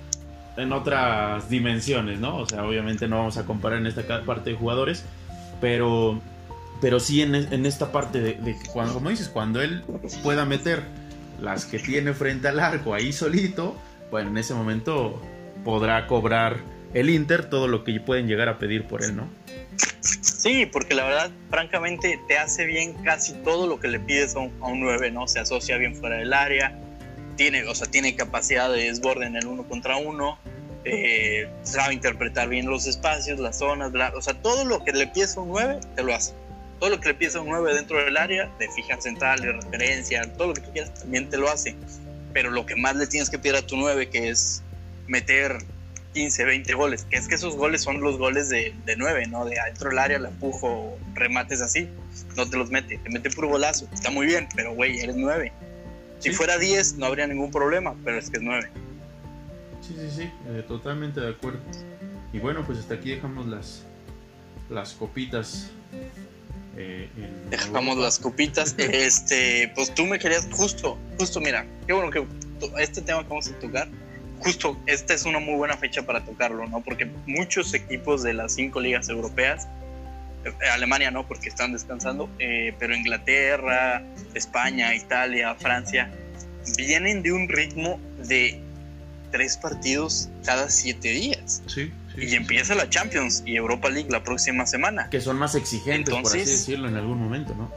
en otras dimensiones, ¿no? O sea, obviamente no vamos a comparar en esta parte de jugadores, pero pero sí en, esta parte de, cuando, como dices, cuando él pueda meter las que tiene frente al arco ahí solito, bueno, en ese momento podrá cobrar el Inter todo lo que pueden llegar a pedir por él, ¿no? Sí, porque la verdad, francamente, te hace bien casi todo lo que le pides a un, 9, ¿no? Se asocia bien fuera del área, tiene, o sea, tiene capacidad de desborde en el uno contra uno, eh, sabe interpretar bien los espacios, las zonas, o sea, todo lo que le pides a un 9, te lo hace. Todo lo que le pides a un 9 dentro del área, de fija central, de referencia, todo lo que tú quieras, también te lo hace. Pero lo que más le tienes que pedir a tu 9, que es meter 15, 20 goles, que es que esos goles son los goles de, de 9, ¿no? De adentro del área, la empujo, remates así, no te los mete, te mete puro golazo, está muy bien, pero güey, eres 9. Si fuera 10 no habría ningún problema, pero es que es 9. Sí, sí, sí, eh, totalmente de acuerdo. Y bueno, pues hasta aquí dejamos las, las copitas. Eh, Dejamos las copitas. este, pues tú me querías justo, justo, mira, qué bueno que este tema que vamos a tocar, justo esta es una muy buena fecha para tocarlo, ¿no? Porque muchos equipos de las cinco ligas europeas, Alemania no, porque están descansando, eh, pero Inglaterra, España, Italia, Francia, vienen de un ritmo de tres partidos cada siete días. Sí. y empieza la Champions y Europa League la próxima semana. Que son más exigentes, por así decirlo, en algún momento, ¿no?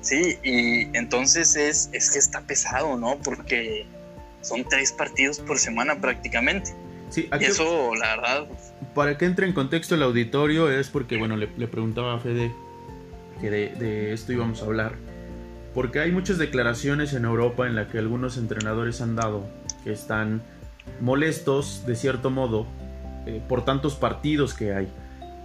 Sí, y entonces es, es que está pesado, ¿no? Porque son tres partidos por semana prácticamente. Sí, y eso, la verdad. Para que entre en contexto el auditorio, es porque, bueno, le, preguntaba a Fede que de, de, esto íbamos a hablar. Porque hay muchas declaraciones en Europa en las que algunos entrenadores han dado que están molestos, de cierto modo, eh, por tantos partidos que hay.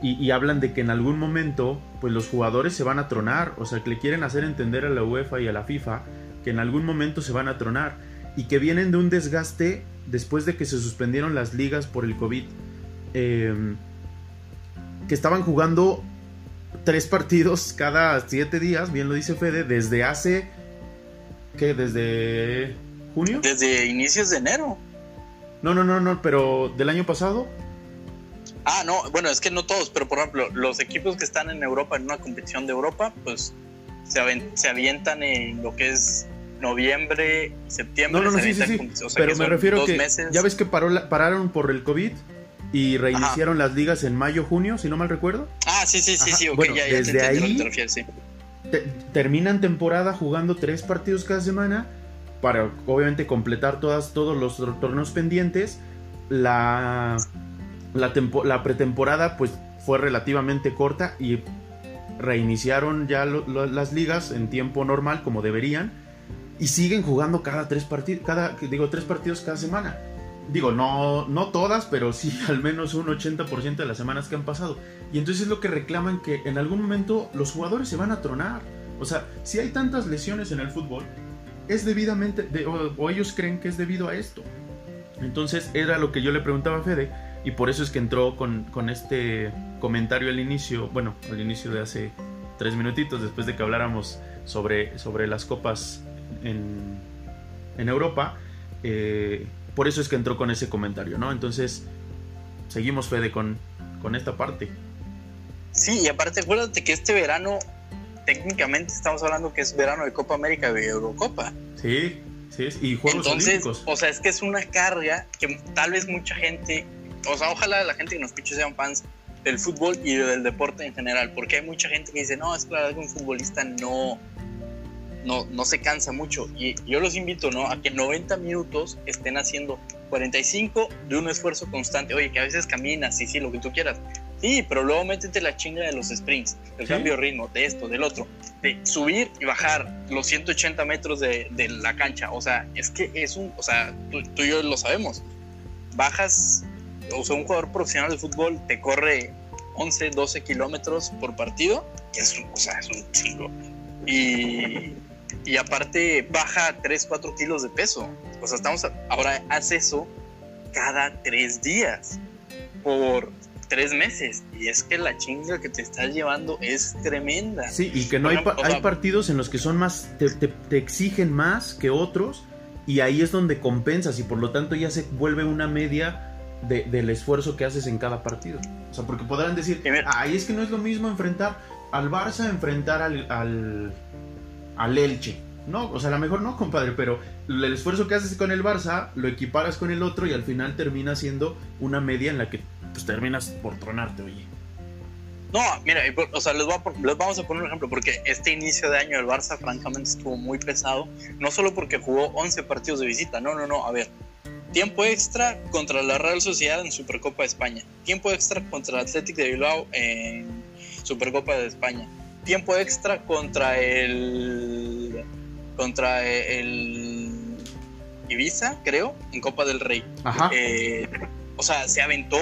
Y, hablan de que en algún momento, pues los jugadores se van a tronar, o sea, que le quieren hacer entender a la UEFA y a la FIFA que en algún momento se van a tronar y que vienen de un desgaste después de que se suspendieron las ligas por el COVID. Em, que estaban jugando tres partidos cada siete días, bien lo dice Fede, desde hace. ¿Qué? ¿Desde junio? Desde inicios de enero. No, no, no, no, pero del año pasado. Ah, no, bueno, es que no todos, pero por ejemplo, los equipos que están en Europa, en una competición de Europa, pues se, se avientan en lo que es noviembre, septiembre. No, no, no, sí, sí, sí. pero me refiero que ya ves que paró pararon por el COVID y reiniciaron las ligas en mayo, junio, si no mal recuerdo. Ah, sí, sí, sí, sí, bueno, ya, desde ahí terminan temporada jugando tres partidos cada semana para obviamente completar todas, todos los torneos pendientes. La, la, pretemporada pues fue relativamente corta y reiniciaron ya las ligas en tiempo normal como deberían y siguen jugando cada tres partidos, cada, digo, tres partidos cada semana. Digo, no, no todas, pero sí al menos un 80% de las semanas que han pasado. Y entonces es lo que reclaman que en algún momento los jugadores se van a tronar. O sea, si hay tantas lesiones en el fútbol, es debidamente, o, ellos creen que es debido a esto. Entonces era lo que yo le preguntaba a Fede y por eso es que entró con, este comentario al inicio, bueno, al inicio de hace tres minutitos después de que habláramos sobre, sobre las copas en, en Europa. Eh, por eso es que entró con ese comentario, ¿no? Entonces, seguimos Fede con, con esta parte. Sí, y aparte acuérdate que este verano técnicamente estamos hablando que es verano de Copa América y Eurocopa. Sí, sí, y Juegos Entonces, O sea, es que es una carga que tal vez mucha gente, o sea, ojalá la gente que nos escuche sean fans del fútbol y del deporte en general, porque hay mucha gente que dice, no, es claro que un futbolista no, no, no se cansa mucho. Y yo los invito, ¿no? A que 90 minutos estén haciendo 45 de un esfuerzo constante. Oye, que a veces caminas, sí, sí, lo que tú quieras. Sí, pero luego métete la chinga de los sprints, el cambio de ritmo, de esto, del otro, de subir y bajar los 180 metros de, la cancha. O sea, es que es un, o sea, tú, y yo lo sabemos. Bajas, o sea, un jugador profesional de fútbol te corre 11, 12 kilómetros por partido, que es, o sea, es un chingo. Y, y aparte baja 3, 4 kilos de peso. O sea, estamos, ahora hace eso cada 3 días por tres meses. Y es que la chinga que te estás llevando es tremenda. Sí, y que no hay, hay partidos en los que son más, te, exigen más que otros. Y ahí es donde compensas y por lo tanto ya se vuelve una media del esfuerzo que haces en cada partido. O sea, porque podrán decir, ahí es que no es lo mismo enfrentar al Barça, enfrentar al, al, al Elche. No, o sea, a lo mejor no, compadre, pero el esfuerzo que haces con el Barça lo equiparas con el otro y al final termina siendo una media en la que pues terminas por tronarte, oye. No, mira, o sea, les, vamos a poner un ejemplo, porque este inicio de año del Barça francamente estuvo muy pesado, no solo porque jugó 11 partidos de visita, no, no, no, a ver, tiempo extra contra la Real Sociedad en Supercopa de España, tiempo extra contra el Athletic de Bilbao en Supercopa de España, tiempo extra contra el contra el Ibiza, creo, en Copa del Rey. Ajá. Eh, o sea, se aventó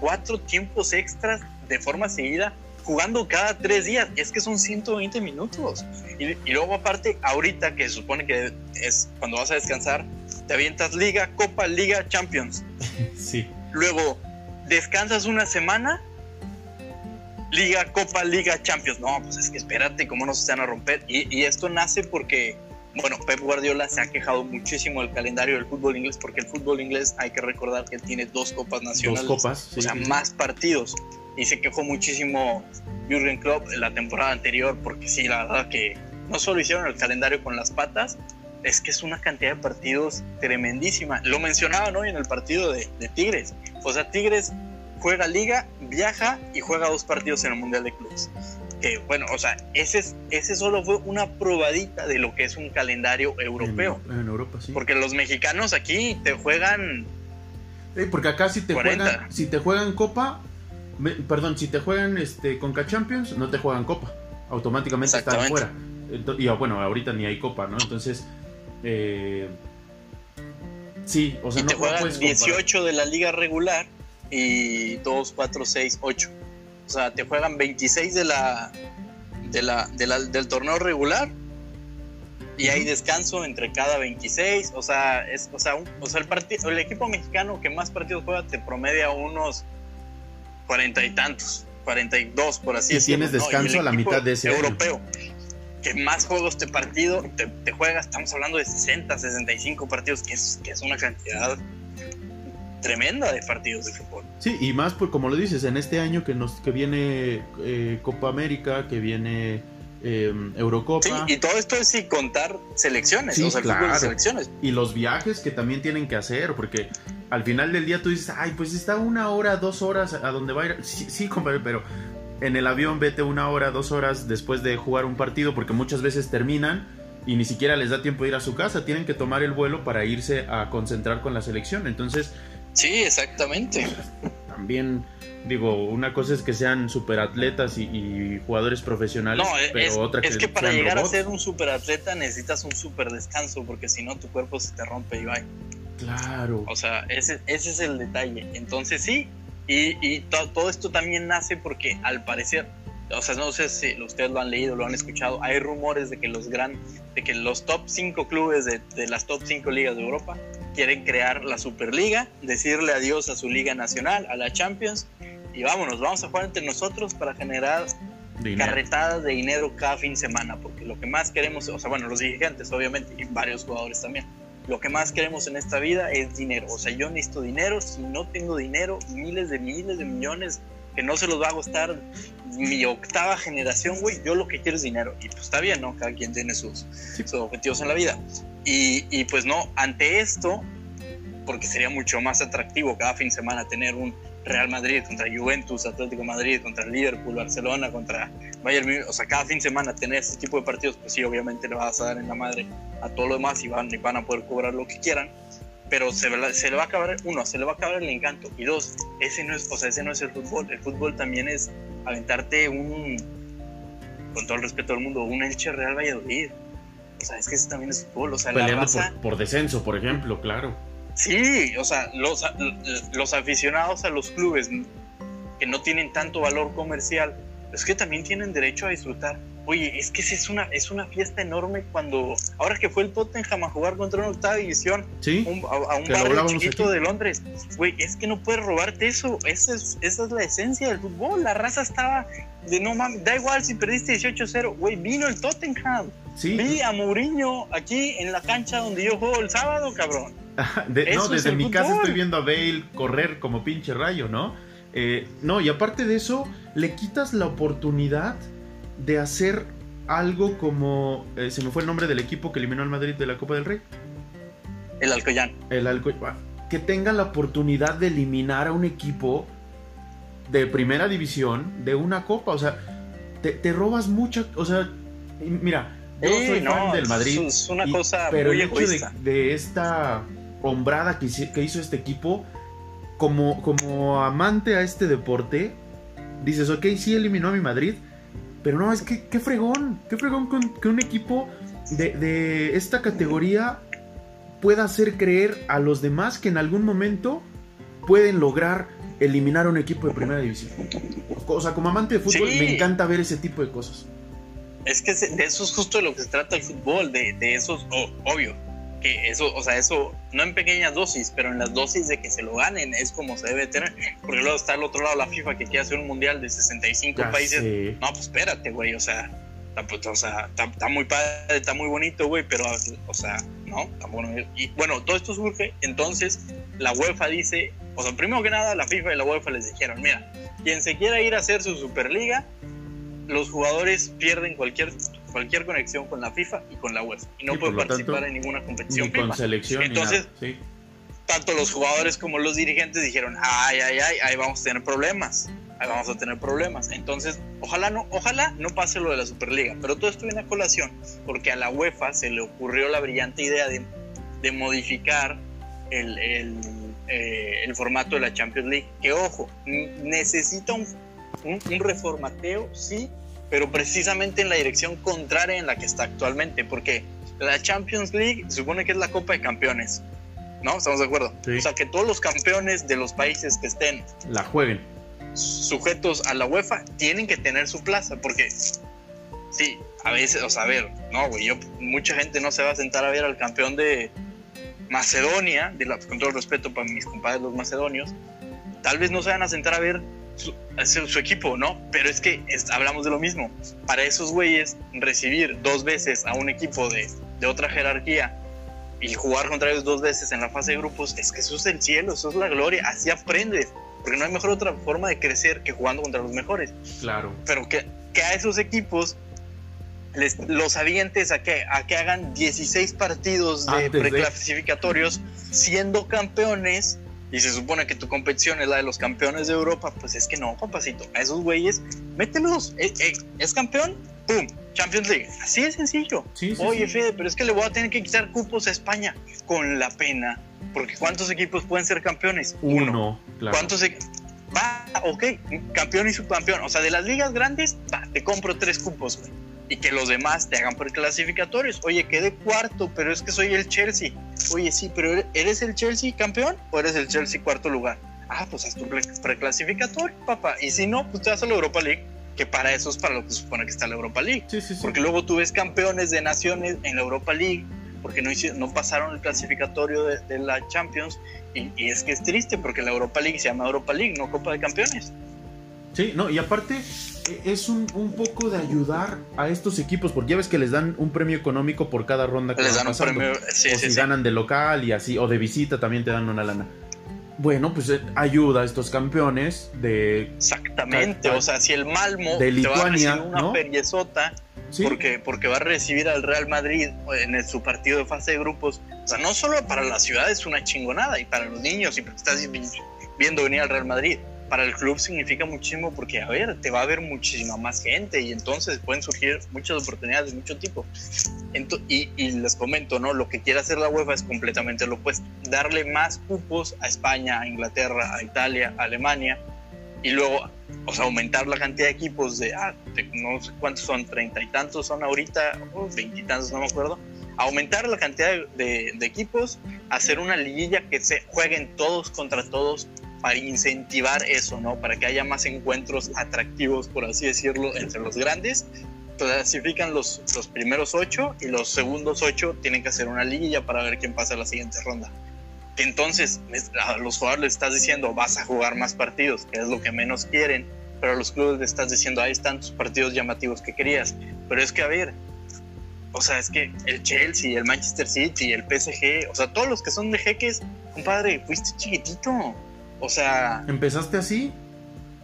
cuatro tiempos extras de forma seguida jugando cada tres días. Y es que son 120 minutos. Y, luego aparte, ahorita que se supone que es cuando vas a descansar, te avientas Liga, Copa, Liga, Champions. Sí. Luego descansas una semana Liga, Copa, Liga, Champions. No, pues es que espérate, cómo nos están a romper. Y, y esto nace porque, bueno, Pep Guardiola se ha quejado muchísimo del calendario del fútbol inglés, porque el fútbol inglés hay que recordar que tiene dos copas nacionales. Dos copas, o sea, más partidos. Y se quejó muchísimo Jürgen Klopp en la temporada anterior, porque sí, la verdad que no solo hicieron el calendario con las patas, es que es una cantidad de partidos tremendísima. Lo mencionaban hoy en el partido de, de Tigres. O sea, Tigres juega liga, viaja y juega dos partidos en el Mundial de Clubes. Que bueno, o sea, ese, ese solo fue una probadita de lo que es un calendario europeo. En, en Europa, sí. Porque los mexicanos aquí te juegan. Porque acá si te 40. juegan, si te juegan Copa, me- perdón, si te juegan este Conca Champions, no te juegan Copa. Automáticamente están fuera. Y bueno, ahorita ni hay Copa, ¿no? Entonces, eh, sí, o sea, y no, te juegan puedes comparar. 18 de la liga regular y 2, 4, 6, 8. O sea, te juegan 26 de la, de la, de la- del torneo regular y hay descanso entre cada 26. O sea, es, o sea, un- o sea el, partido, el equipo mexicano que más partidos juega te promedia unos 40 y tantos, 42 por así Y decirlo. tienes ¿no? descanso el a la mitad de ese año. europeo. Que más juegos te partido te, te juega, estamos hablando de 60, 65 partidos, que es, que es una cantidad tremenda de partidos de fútbol. Sí, y más por como lo dices, en este año que nos que viene eh, Copa América, que viene eh, Eurocopa Sí, y todo esto es sin contar selecciones, Sí, o sea, fútbol claro. de selecciones. y los viajes que también tienen que hacer, porque al final del día tú dices, ay, pues está una hora, dos horas a donde va a ir. Sí, sí, compadre, pero en el avión vete una hora, dos horas después de jugar un partido, porque muchas veces terminan y ni siquiera les da tiempo de ir a su casa, tienen que tomar el vuelo para irse a concentrar con la selección. Entonces, Sí, exactamente. también digo, una cosa es que sean superatletas y, y jugadores profesionales, No, pero es, otra que, es que para sean llegar robots. a ser un superatleta necesitas un super descanso, porque si no tu cuerpo se te rompe y va. Claro. O sea, ese, ese es el detalle. Entonces sí, y, y to- todo esto también nace porque al parecer, o sea, no sé si ustedes lo han leído, lo han escuchado, hay rumores de que los gran, de que los top 5 clubes de, de las top 5 ligas de Europa quieren crear la Superliga, decirle adiós a su liga nacional, a la Champions, y vámonos, vamos a jugar entre nosotros para generar Dinero. carretadas de dinero cada fin de semana, porque lo que más queremos, o sea, bueno, los dirigentes obviamente y varios jugadores también, lo que más queremos en esta vida es dinero, o sea, yo necesito dinero, si no tengo dinero, miles de miles de millones que no se los va a costar mi octava generación, güey, yo lo que quiero es dinero, y pues está bien, ¿no? Cada quien tiene sus, sus objetivos en la vida, y, y pues no, ante esto, porque sería mucho más atractivo cada fin de semana tener un Real Madrid contra Juventus, Atlético Madrid contra Liverpool, Barcelona contra Bayern Múnich, o sea, cada fin de semana tener ese tipo de partidos, pues sí, obviamente le vas a dar en la madre a todo lo demás y van, y van a poder cobrar lo que quieran, pero se, se le va a acabar, uno, se le va a acabar el encanto, y dos, ese no es, o sea, ese no es el fútbol, el fútbol también es aventarte un, con todo el respeto del mundo, un Elche Real Valladolid, o sea, es que ese también es fútbol, o sea, la Peleando raza... por, por descenso, por ejemplo, claro. Sí, o sea, los, los aficionados a los clubes que no tienen tanto valor comercial, es que también tienen derecho a disfrutar. Oye, es que es una, es una fiesta enorme cuando, ahora que fue el Tottenham a jugar contra una octava división, Sí, un- a, a un barrio chiquito aquí. de Londres, güey, es que no puedes robarte eso, esa es, esa es la esencia del fútbol, la raza estaba de no mames, da igual si perdiste 18-0, güey, vino el Tottenham, sí. vi a Mourinho aquí en la cancha donde yo juego el sábado, cabrón. De- no, desde mi casa estoy viendo a Bale correr como pinche rayo, ¿no? Eh, no, y aparte de eso, le quitas la oportunidad de hacer algo como. eh, se me fue el nombre del equipo que eliminó al Madrid de la Copa del Rey. El Alcoyán. El Alco- ah, Que tengan la oportunidad de eliminar a un equipo de primera división de una copa. O sea, te, te robas mucha. O sea, mira, yo soy fan no, del Madrid. Es una y- cosa pero muy el hecho de, esta hombrada que, que hizo este equipo, como, como amante a este deporte, dices, ok, sí eliminó a mi Madrid, pero no, es que qué fregón, qué fregón que un equipo de, de esta categoría pueda hacer creer a los demás que en algún momento pueden lograr eliminar a un equipo de primera división. O sea, como amante de fútbol, Sí. me encanta ver ese tipo de cosas. Es que de eso es justo de lo que se trata el fútbol, de, de esos, oh, obvio. Que eso, o sea, eso, no en pequeñas dosis, pero en las dosis de que se lo ganen, es como se debe tener. Porque luego está al otro lado la FIFA que quiere hacer un mundial de 65 países. No, pues espérate, güey, o sea, está, pues, o sea, está, muy padre, está muy bonito, güey, pero, o sea, no, está bueno. Y bueno, todo esto surge, entonces la UEFA dice, o sea, primero que nada, la FIFA y la UEFA les dijeron, mira, quien se quiera ir a hacer su Superliga, los jugadores pierden cualquier cualquier conexión con la FIFA y con la UEFA y no puede participar en ninguna competición ni con selección entonces tanto los jugadores como los dirigentes dijeron ay ay ay ahí vamos a tener problemas ahí vamos a tener problemas entonces ojalá no ojalá no pase lo de la Superliga pero todo esto viene a colación porque a la UEFA se le ocurrió la brillante idea de, de modificar el, el, eh, el formato de la Champions League que ojo necesita un un, reformateo, sí, pero precisamente en la dirección contraria en la que está actualmente, porque la Champions League supone que es la Copa de Campeones, ¿no? ¿Estamos de acuerdo? O sea, que todos los campeones de los países que estén... La jueguen. Sujetos a la UEFA tienen que tener su plaza, porque sí, a veces, o sea, a ver, no, güey, yo, mucha gente no se va a sentar a ver al campeón de Macedonia, de la, con todo el respeto para mis compadres los macedonios, tal vez no se van a sentar a ver su, equipo, ¿no? Pero es que hablamos de lo mismo. Para esos güeyes, recibir dos veces a un equipo de, de otra jerarquía y jugar contra ellos dos veces en la fase de grupos, es que eso es el cielo, eso es la gloria, así aprendes. Porque no hay mejor otra forma de crecer que jugando contra los mejores. Claro. Pero que, que a esos equipos les, los avientes a que, a que hagan 16 partidos de preclasificatorios siendo campeones y se supone que tu competición es la de los campeones de Europa, pues es que no, compasito. A esos güeyes, mételos. Eh, eh, ¿Es campeón? ¡Pum! Champions League. Así de sencillo. Oye, Fede, pero es que le voy a tener que quitar cupos a España con la pena. Porque ¿cuántos equipos pueden ser campeones? Uno. Claro. ¿Cuántos e-? Va, ok, campeón y subcampeón. O sea, de las ligas grandes, va, te compro tres cupos, güey y que los demás te hagan preclasificatorios. Oye, quedé cuarto, pero es que soy el Chelsea. Oye, sí, pero ¿eres el Chelsea campeón o eres el Chelsea cuarto lugar? Ah, pues haz tu preclasificatorio, papá. Y si no, pues te vas a la Europa League, que para eso es para lo que se supone que está la Europa League. Sí, sí, sí. Porque luego tú ves campeones de naciones en la Europa League, porque no, no pasaron el clasificatorio de, la Champions. Y, y es que es triste, porque la Europa League se llama Europa League, no Copa de Campeones. Sí, no, y aparte e, es un, un, poco de ayudar a estos equipos, porque ya ves que les dan un premio económico por cada ronda que les dan un premio, sí, o si ganan de local y así, o de visita también te dan una lana. Bueno, pues eh, ayuda a estos campeones de... Exactamente, o sea, si el Malmo de Lituania, te va a una periezota porque, porque va a recibir al Real Madrid en su partido de fase de grupos, o sea, no solo para la ciudad es una chingonada, y para los niños, y porque estás viendo venir al Real Madrid, para el club significa muchísimo porque, a ver, te va a ver muchísima más gente y entonces pueden surgir muchas oportunidades de mucho tipo. y, les comento, ¿no? Lo que quiere hacer la UEFA es completamente lo opuesto, darle más cupos a España, a Inglaterra, a Italia, a Alemania y luego, o sea, aumentar la cantidad de equipos de, ah, no sé cuántos son, treinta y tantos son ahorita, o veintitantos, no me acuerdo aumentar la cantidad de, de, equipos, hacer una liguilla que se jueguen todos contra todos para incentivar eso, ¿no? Para que haya más encuentros atractivos, por así decirlo, entre los grandes. Clasifican los, los primeros ocho y los segundos ocho tienen que hacer una liguilla para ver quién pasa a la siguiente ronda. Entonces, a los jugadores les estás diciendo, vas a jugar más partidos, que es lo que menos quieren, pero a los clubes les estás diciendo, ahí están tus partidos llamativos que querías. Pero es que, a ver, o sea, es que el Chelsea, el Manchester City, el PSG, o sea, todos los que son de jeques, compadre, fuiste chiquitito. O sea. ¿Empezaste así?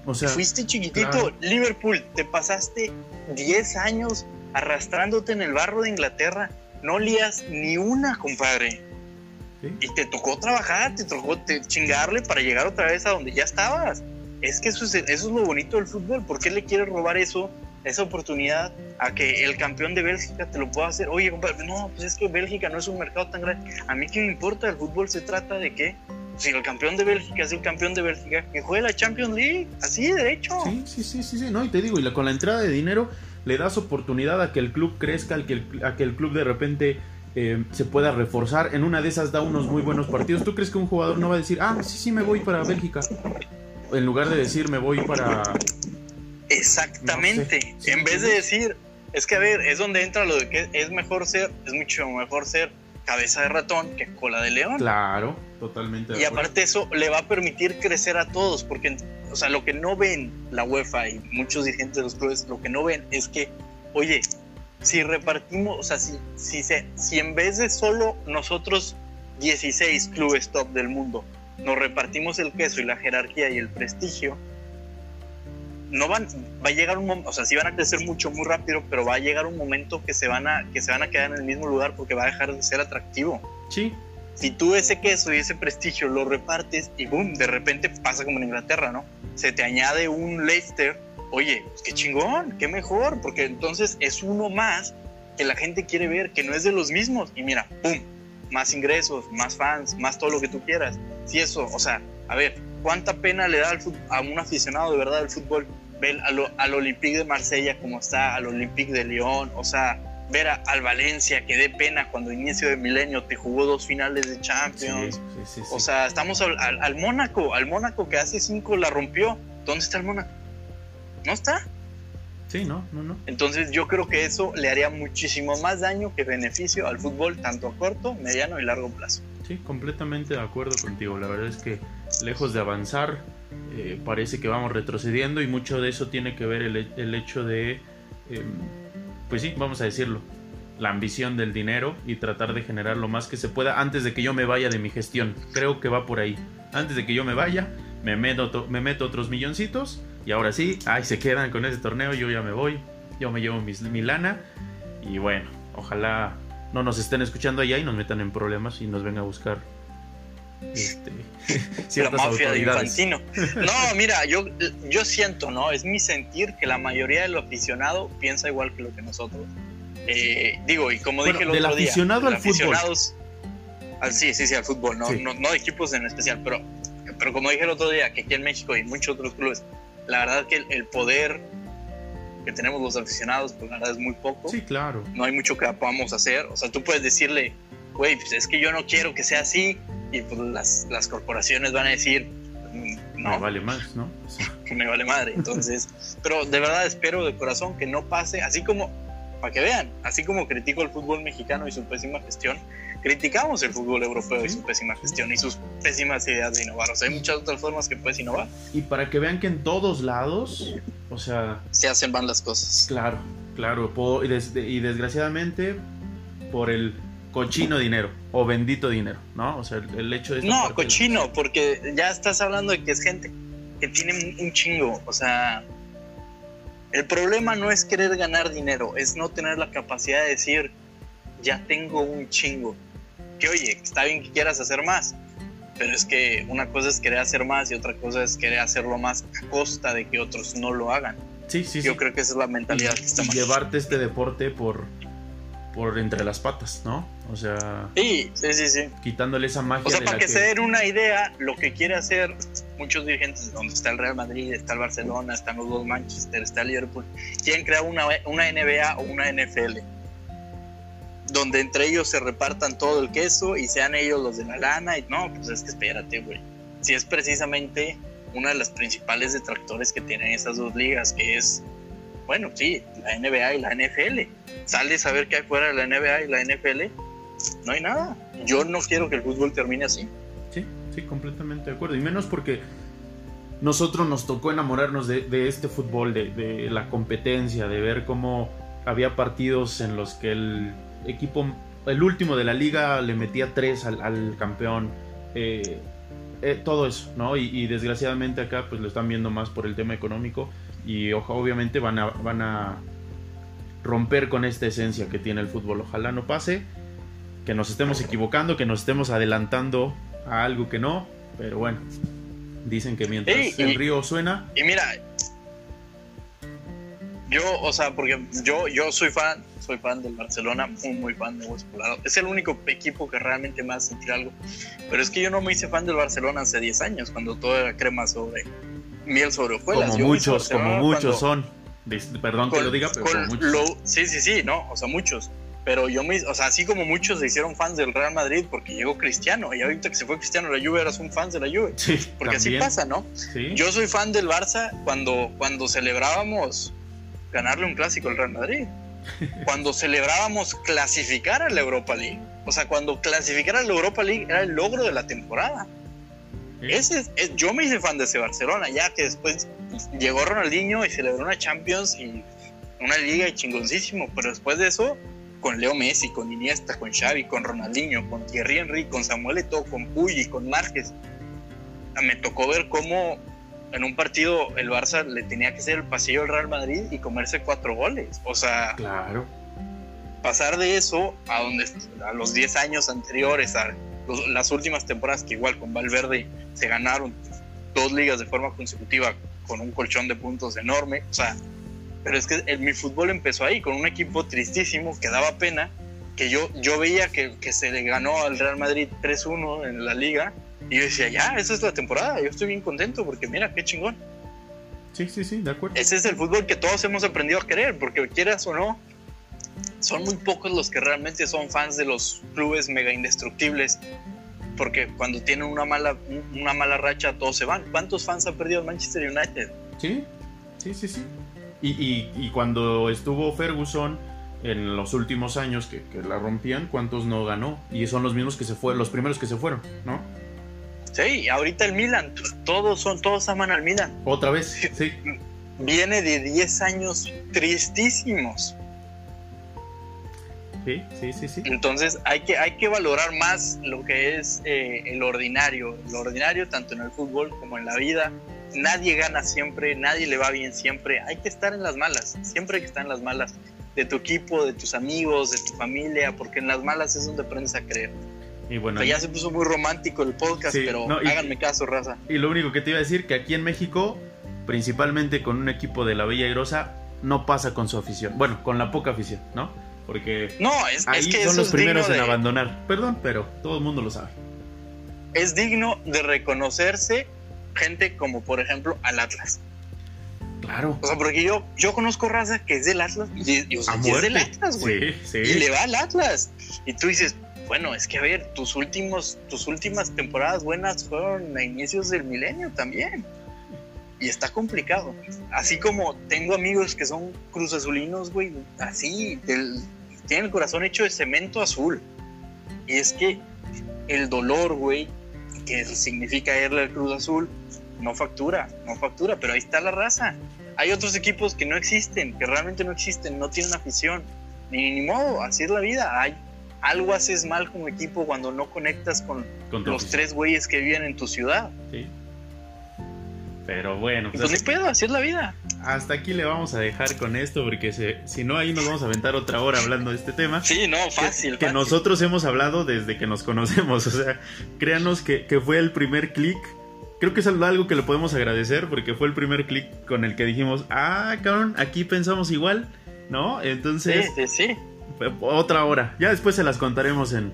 O sea. Fuiste chiquitito. Liverpool, te pasaste 10 años arrastrándote en el barro de Inglaterra. No lías ni una, compadre. Y te tocó trabajar, te tocó chingarle para llegar otra vez a donde ya estabas. Es que eso es, eso es lo bonito del fútbol. ¿Por qué le quieres robar eso, esa oportunidad, a que el campeón de Bélgica te lo pueda hacer? Oye, no, pues es que Bélgica no es un mercado tan grande. A mí qué me importa, el fútbol se trata de qué? si el campeón de Bélgica es el campeón de Bélgica, que juegue la Champions League, así de hecho. Sí, sí, sí, sí, sí, no, y te digo, y con la entrada de dinero le das oportunidad a que el club crezca, a que el, que el club de repente eh, se pueda reforzar. En una de esas da unos muy buenos partidos. ¿Tú crees que un jugador no va a decir, ah, sí, sí, me voy para Bélgica? En lugar de decir, me voy para... Exactamente. en vez de decir, es que a ver, es donde entra lo de que es mejor ser, es mucho mejor ser cabeza de ratón que cola de león. Claro, totalmente. y aparte eso le va a permitir crecer a todos, porque, o sea, lo que no ven la UEFA y muchos dirigentes de los clubes, lo que no ven es que, oye, si repartimos, o sea, si, si, se, si en vez de solo nosotros 16 clubes top del mundo, nos repartimos el queso y la jerarquía y el prestigio, no van, va a llegar un momento, o sea, sí van a crecer mucho, muy rápido, pero va a llegar un momento que se van a, que se van a quedar en el mismo lugar porque va a dejar de ser atractivo. Sí. Si tú ese queso y ese prestigio lo repartes y boom, de repente pasa como en Inglaterra, ¿no? Se te añade un Leicester, oye, pues qué chingón, qué mejor, porque entonces es uno más que la gente quiere ver, que no es de los mismos. Y mira, boom, más ingresos, más fans, más todo lo que tú quieras. Si eso, o sea, a ver, ¿cuánta pena le da a un aficionado de verdad del fútbol ver al, Olympique de Marsella como está, al Olympique de Lyon, o sea, ver al Valencia que dé pena cuando inicio de milenio te jugó dos finales de Champions. o sea, estamos al, al, Mónaco, al Mónaco que hace cinco la rompió. ¿Dónde está el Mónaco? ¿No está? Sí, no, no, no. Entonces yo creo que eso le haría muchísimo más daño que beneficio al fútbol, tanto a corto, mediano y largo plazo. Sí, completamente de acuerdo contigo. La verdad es que lejos de avanzar, eh, parece que vamos retrocediendo y mucho de eso tiene que ver el, hecho de, em, pues sí, vamos a decirlo, la ambición del dinero y tratar de generar lo más que se pueda antes de que yo me vaya de mi gestión. Creo que va por ahí. Antes de que yo me vaya, me meto, me meto otros milloncitos y ahora sí, ahí se quedan con ese torneo, yo ya me voy, yo me llevo mi lana y bueno, ojalá no nos estén escuchando allá y nos metan en problemas y nos vengan a buscar este, la mafia de Infantino. No, mira, yo, yo siento, ¿no? Es mi sentir que la mayoría del aficionado piensa igual que lo que nosotros. Eh, digo, y como dije el otro día, aficionado al fútbol. Al, sí, sí, sí, al fútbol, no, no, no, de equipos en especial, pero, pero como dije el otro día, que aquí en México y muchos otros clubes, la verdad que el, poder que tenemos los aficionados, pues la verdad es muy poco. Sí, claro. No hay mucho que podamos hacer. O sea, tú puedes decirle, güey, pues es que yo no quiero que sea así, y pues las, las corporaciones van a decir, mm, no. Me vale más, ¿no? me vale madre. Entonces, pero de verdad espero de corazón que no pase, así como, para que vean, así como critico el fútbol mexicano y su pésima gestión, criticamos el fútbol europeo y su pésima gestión y sus pésimas ideas de innovar. O sea, hay muchas otras formas que puedes innovar. Y para que vean que en todos lados, o sea... Se hacen van las cosas. Claro, claro. y desgraciadamente, por el cochino dinero o bendito dinero, ¿no? O sea, el, hecho de... No, cochino, porque ya estás hablando de que es gente que tiene un chingo, o sea, el problema no es querer ganar dinero, es no tener la capacidad de decir, ya tengo un chingo. Que oye, está bien que quieras hacer más, pero es que una cosa es querer hacer más y otra cosa es querer hacerlo más a costa de que otros no lo hagan. Sí, sí, Yo creo que esa es la mentalidad que está Llevarte este deporte por, por entre las patas, ¿no? O sea, sí, sí, sí, sí. quitándole esa magia. O sea, para que, se den una idea, lo que quiere hacer muchos dirigentes, donde está el Real Madrid, está el Barcelona, están los dos Manchester, está el Liverpool, quieren crear una, una NBA o una NFL, donde entre ellos se repartan todo el queso y sean ellos los de la lana. Y no, pues es que espérate, güey. Si es precisamente una de las principales detractores que tienen esas dos ligas, que es bueno, sí, la NBA y la NFL. Sales a ver qué hay fuera de la NBA y la NFL, no hay nada. Yo no quiero que el fútbol termine así. Sí, sí, completamente de acuerdo. Y menos porque nosotros nos tocó enamorarnos de, este fútbol, de, la competencia, de ver cómo había partidos en los que el equipo, el último de la liga, le metía tres al, campeón. Eh, eh, todo eso, ¿no? Y, y, desgraciadamente acá pues lo están viendo más por el tema económico y obviamente van a, van a romper con esta esencia que tiene el fútbol. Ojalá no pase, que nos estemos equivocando, que nos estemos adelantando a algo que no, pero bueno, dicen que mientras el río suena... Y mira, yo, o sea, porque yo, yo soy fan, soy fan del Barcelona, muy, muy fan de Hueso Es el único equipo que realmente me hace sentir algo. Pero es que yo no me hice fan del Barcelona hace 10 años, cuando todo era crema sobre miel sobre hojuelas. Como muchos, como muchos son. Perdón que lo diga, pero muchos. sí, sí, sí, no, o sea, muchos. Pero yo me, o sea, así como muchos se hicieron fans del Real Madrid porque llegó Cristiano, y ahorita que se fue Cristiano la Juve eras un fan de la Juve. Sí, porque así pasa, ¿no? Sí. Yo soy fan del Barça cuando, cuando celebrábamos ganarle un clásico al Real Madrid. cuando celebrábamos clasificar a la Europa League. O sea, cuando clasificar a la Europa League era el logro de la temporada. Ese es, yo me hice fan de ese Barcelona, ya que después llegó Ronaldinho y celebró una Champions y una liga y chingoncísimo, pero después de eso, con Leo Messi, con Iniesta, con Xavi, con Ronaldinho, con Thierry Henry, con Samuel Eto'o, con Puyi, con Márquez, me tocó ver cómo en un partido el Barça le tenía que hacer el pasillo al Real Madrid y comerse cuatro goles. O sea, claro. pasar de eso a donde a los 10 años anteriores, a las últimas temporadas que igual con Valverde se ganaron dos ligas de forma consecutiva con un colchón de puntos enorme. O sea, pero es que mi fútbol empezó ahí, con un equipo tristísimo que daba pena, que yo, yo veía que, que se le ganó al Real Madrid 3-1 en la liga y yo decía, ya, esa es la temporada, yo estoy bien contento porque mira, qué chingón. Sí, sí, sí, de acuerdo. Ese es el fútbol que todos hemos aprendido a querer, porque quieras o no, son muy pocos los que realmente son fans de los clubes mega indestructibles, porque cuando tienen una mala, una mala racha todos se van. ¿Cuántos fans ha perdido el Manchester United? Sí, sí, sí, sí. Y, y, y cuando estuvo Ferguson en los últimos años que, que, la rompían, ¿cuántos no ganó? Y son los mismos que se fueron, los primeros que se fueron, ¿no? Sí, ahorita el Milan, todos son, todos aman al Milan. Otra vez, sí. Viene de 10 años tristísimos. Sí, sí, sí, sí. Entonces hay que, hay que valorar más lo que es eh, el ordinario. El ordinario tanto en el fútbol como en la vida. Nadie gana siempre, nadie le va bien siempre. Hay que estar en las malas, siempre hay que estar en las malas. De tu equipo, de tus amigos, de tu familia, porque en las malas es donde aprendes a creer. Y bueno, ya se puso muy romántico el podcast, sí, pero no, y, háganme caso, raza. Y lo único que te iba a decir, que aquí en México, principalmente con un equipo de la Bella Grosa, no pasa con su afición. Bueno, con la poca afición, ¿no? Porque no, es, ahí es que son los primeros en de... abandonar. Perdón, pero todo el mundo lo sabe. Es digno de reconocerse gente como, por ejemplo, al Atlas. Claro. O sea, porque yo, yo conozco raza que es del Atlas y, y, o sea, y es del Atlas, güey. Sí, sí. Y le va al Atlas. Y tú dices, bueno, es que a ver, tus últimos, tus últimas temporadas buenas fueron a inicios del milenio también. Y está complicado. Así como tengo amigos que son cruz azulinos, güey, así, del, tienen el corazón hecho de cemento azul. Y es que el dolor, güey, que significa irle al Cruz Azul, no factura, no factura, pero ahí está la raza. Hay otros equipos que no existen, que realmente no existen, no tienen afición. Ni, ni modo, así es la vida. Hay, algo haces mal como equipo cuando no conectas con, Con los tres güeyes que viven en tu ciudad. Sí. Pero bueno, Pues ni pedo, así es la vida. hasta aquí le vamos a dejar con esto porque se- si no ahí nos vamos a aventar otra hora hablando de este tema. Sí, no, fácil. que fácil. nosotros hemos hablado desde que nos conocemos. O sea, créanos que, que fue el primer clic. Creo que es algo que le podemos agradecer porque fue el primer clic con el que dijimos, ah, cabrón, aquí pensamos igual, ¿no? Entonces, sí, sí. otra hora. Ya después se las contaremos en,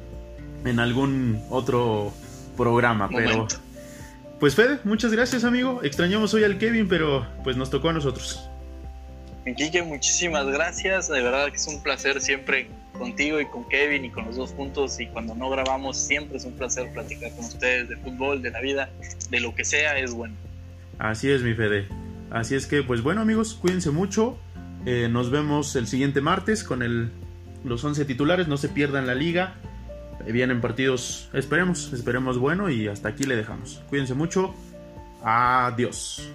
en algún otro programa, pero... Pues Fede, muchas gracias amigo. Extrañamos hoy al Kevin, pero pues nos tocó a nosotros. Quique, muchísimas gracias. De verdad que es un placer siempre contigo y con Kevin y con los dos juntos. Y cuando no grabamos, siempre es un placer platicar con ustedes de fútbol, de la vida, de lo que sea, es bueno. Así es, mi Fede. Así es que, pues bueno, amigos, cuídense mucho. Eh, nos vemos el siguiente martes con el, los 11 titulares. No se pierdan la liga. Eh, vienen partidos, esperemos, esperemos bueno. Y hasta aquí le dejamos. Cuídense mucho. Adiós.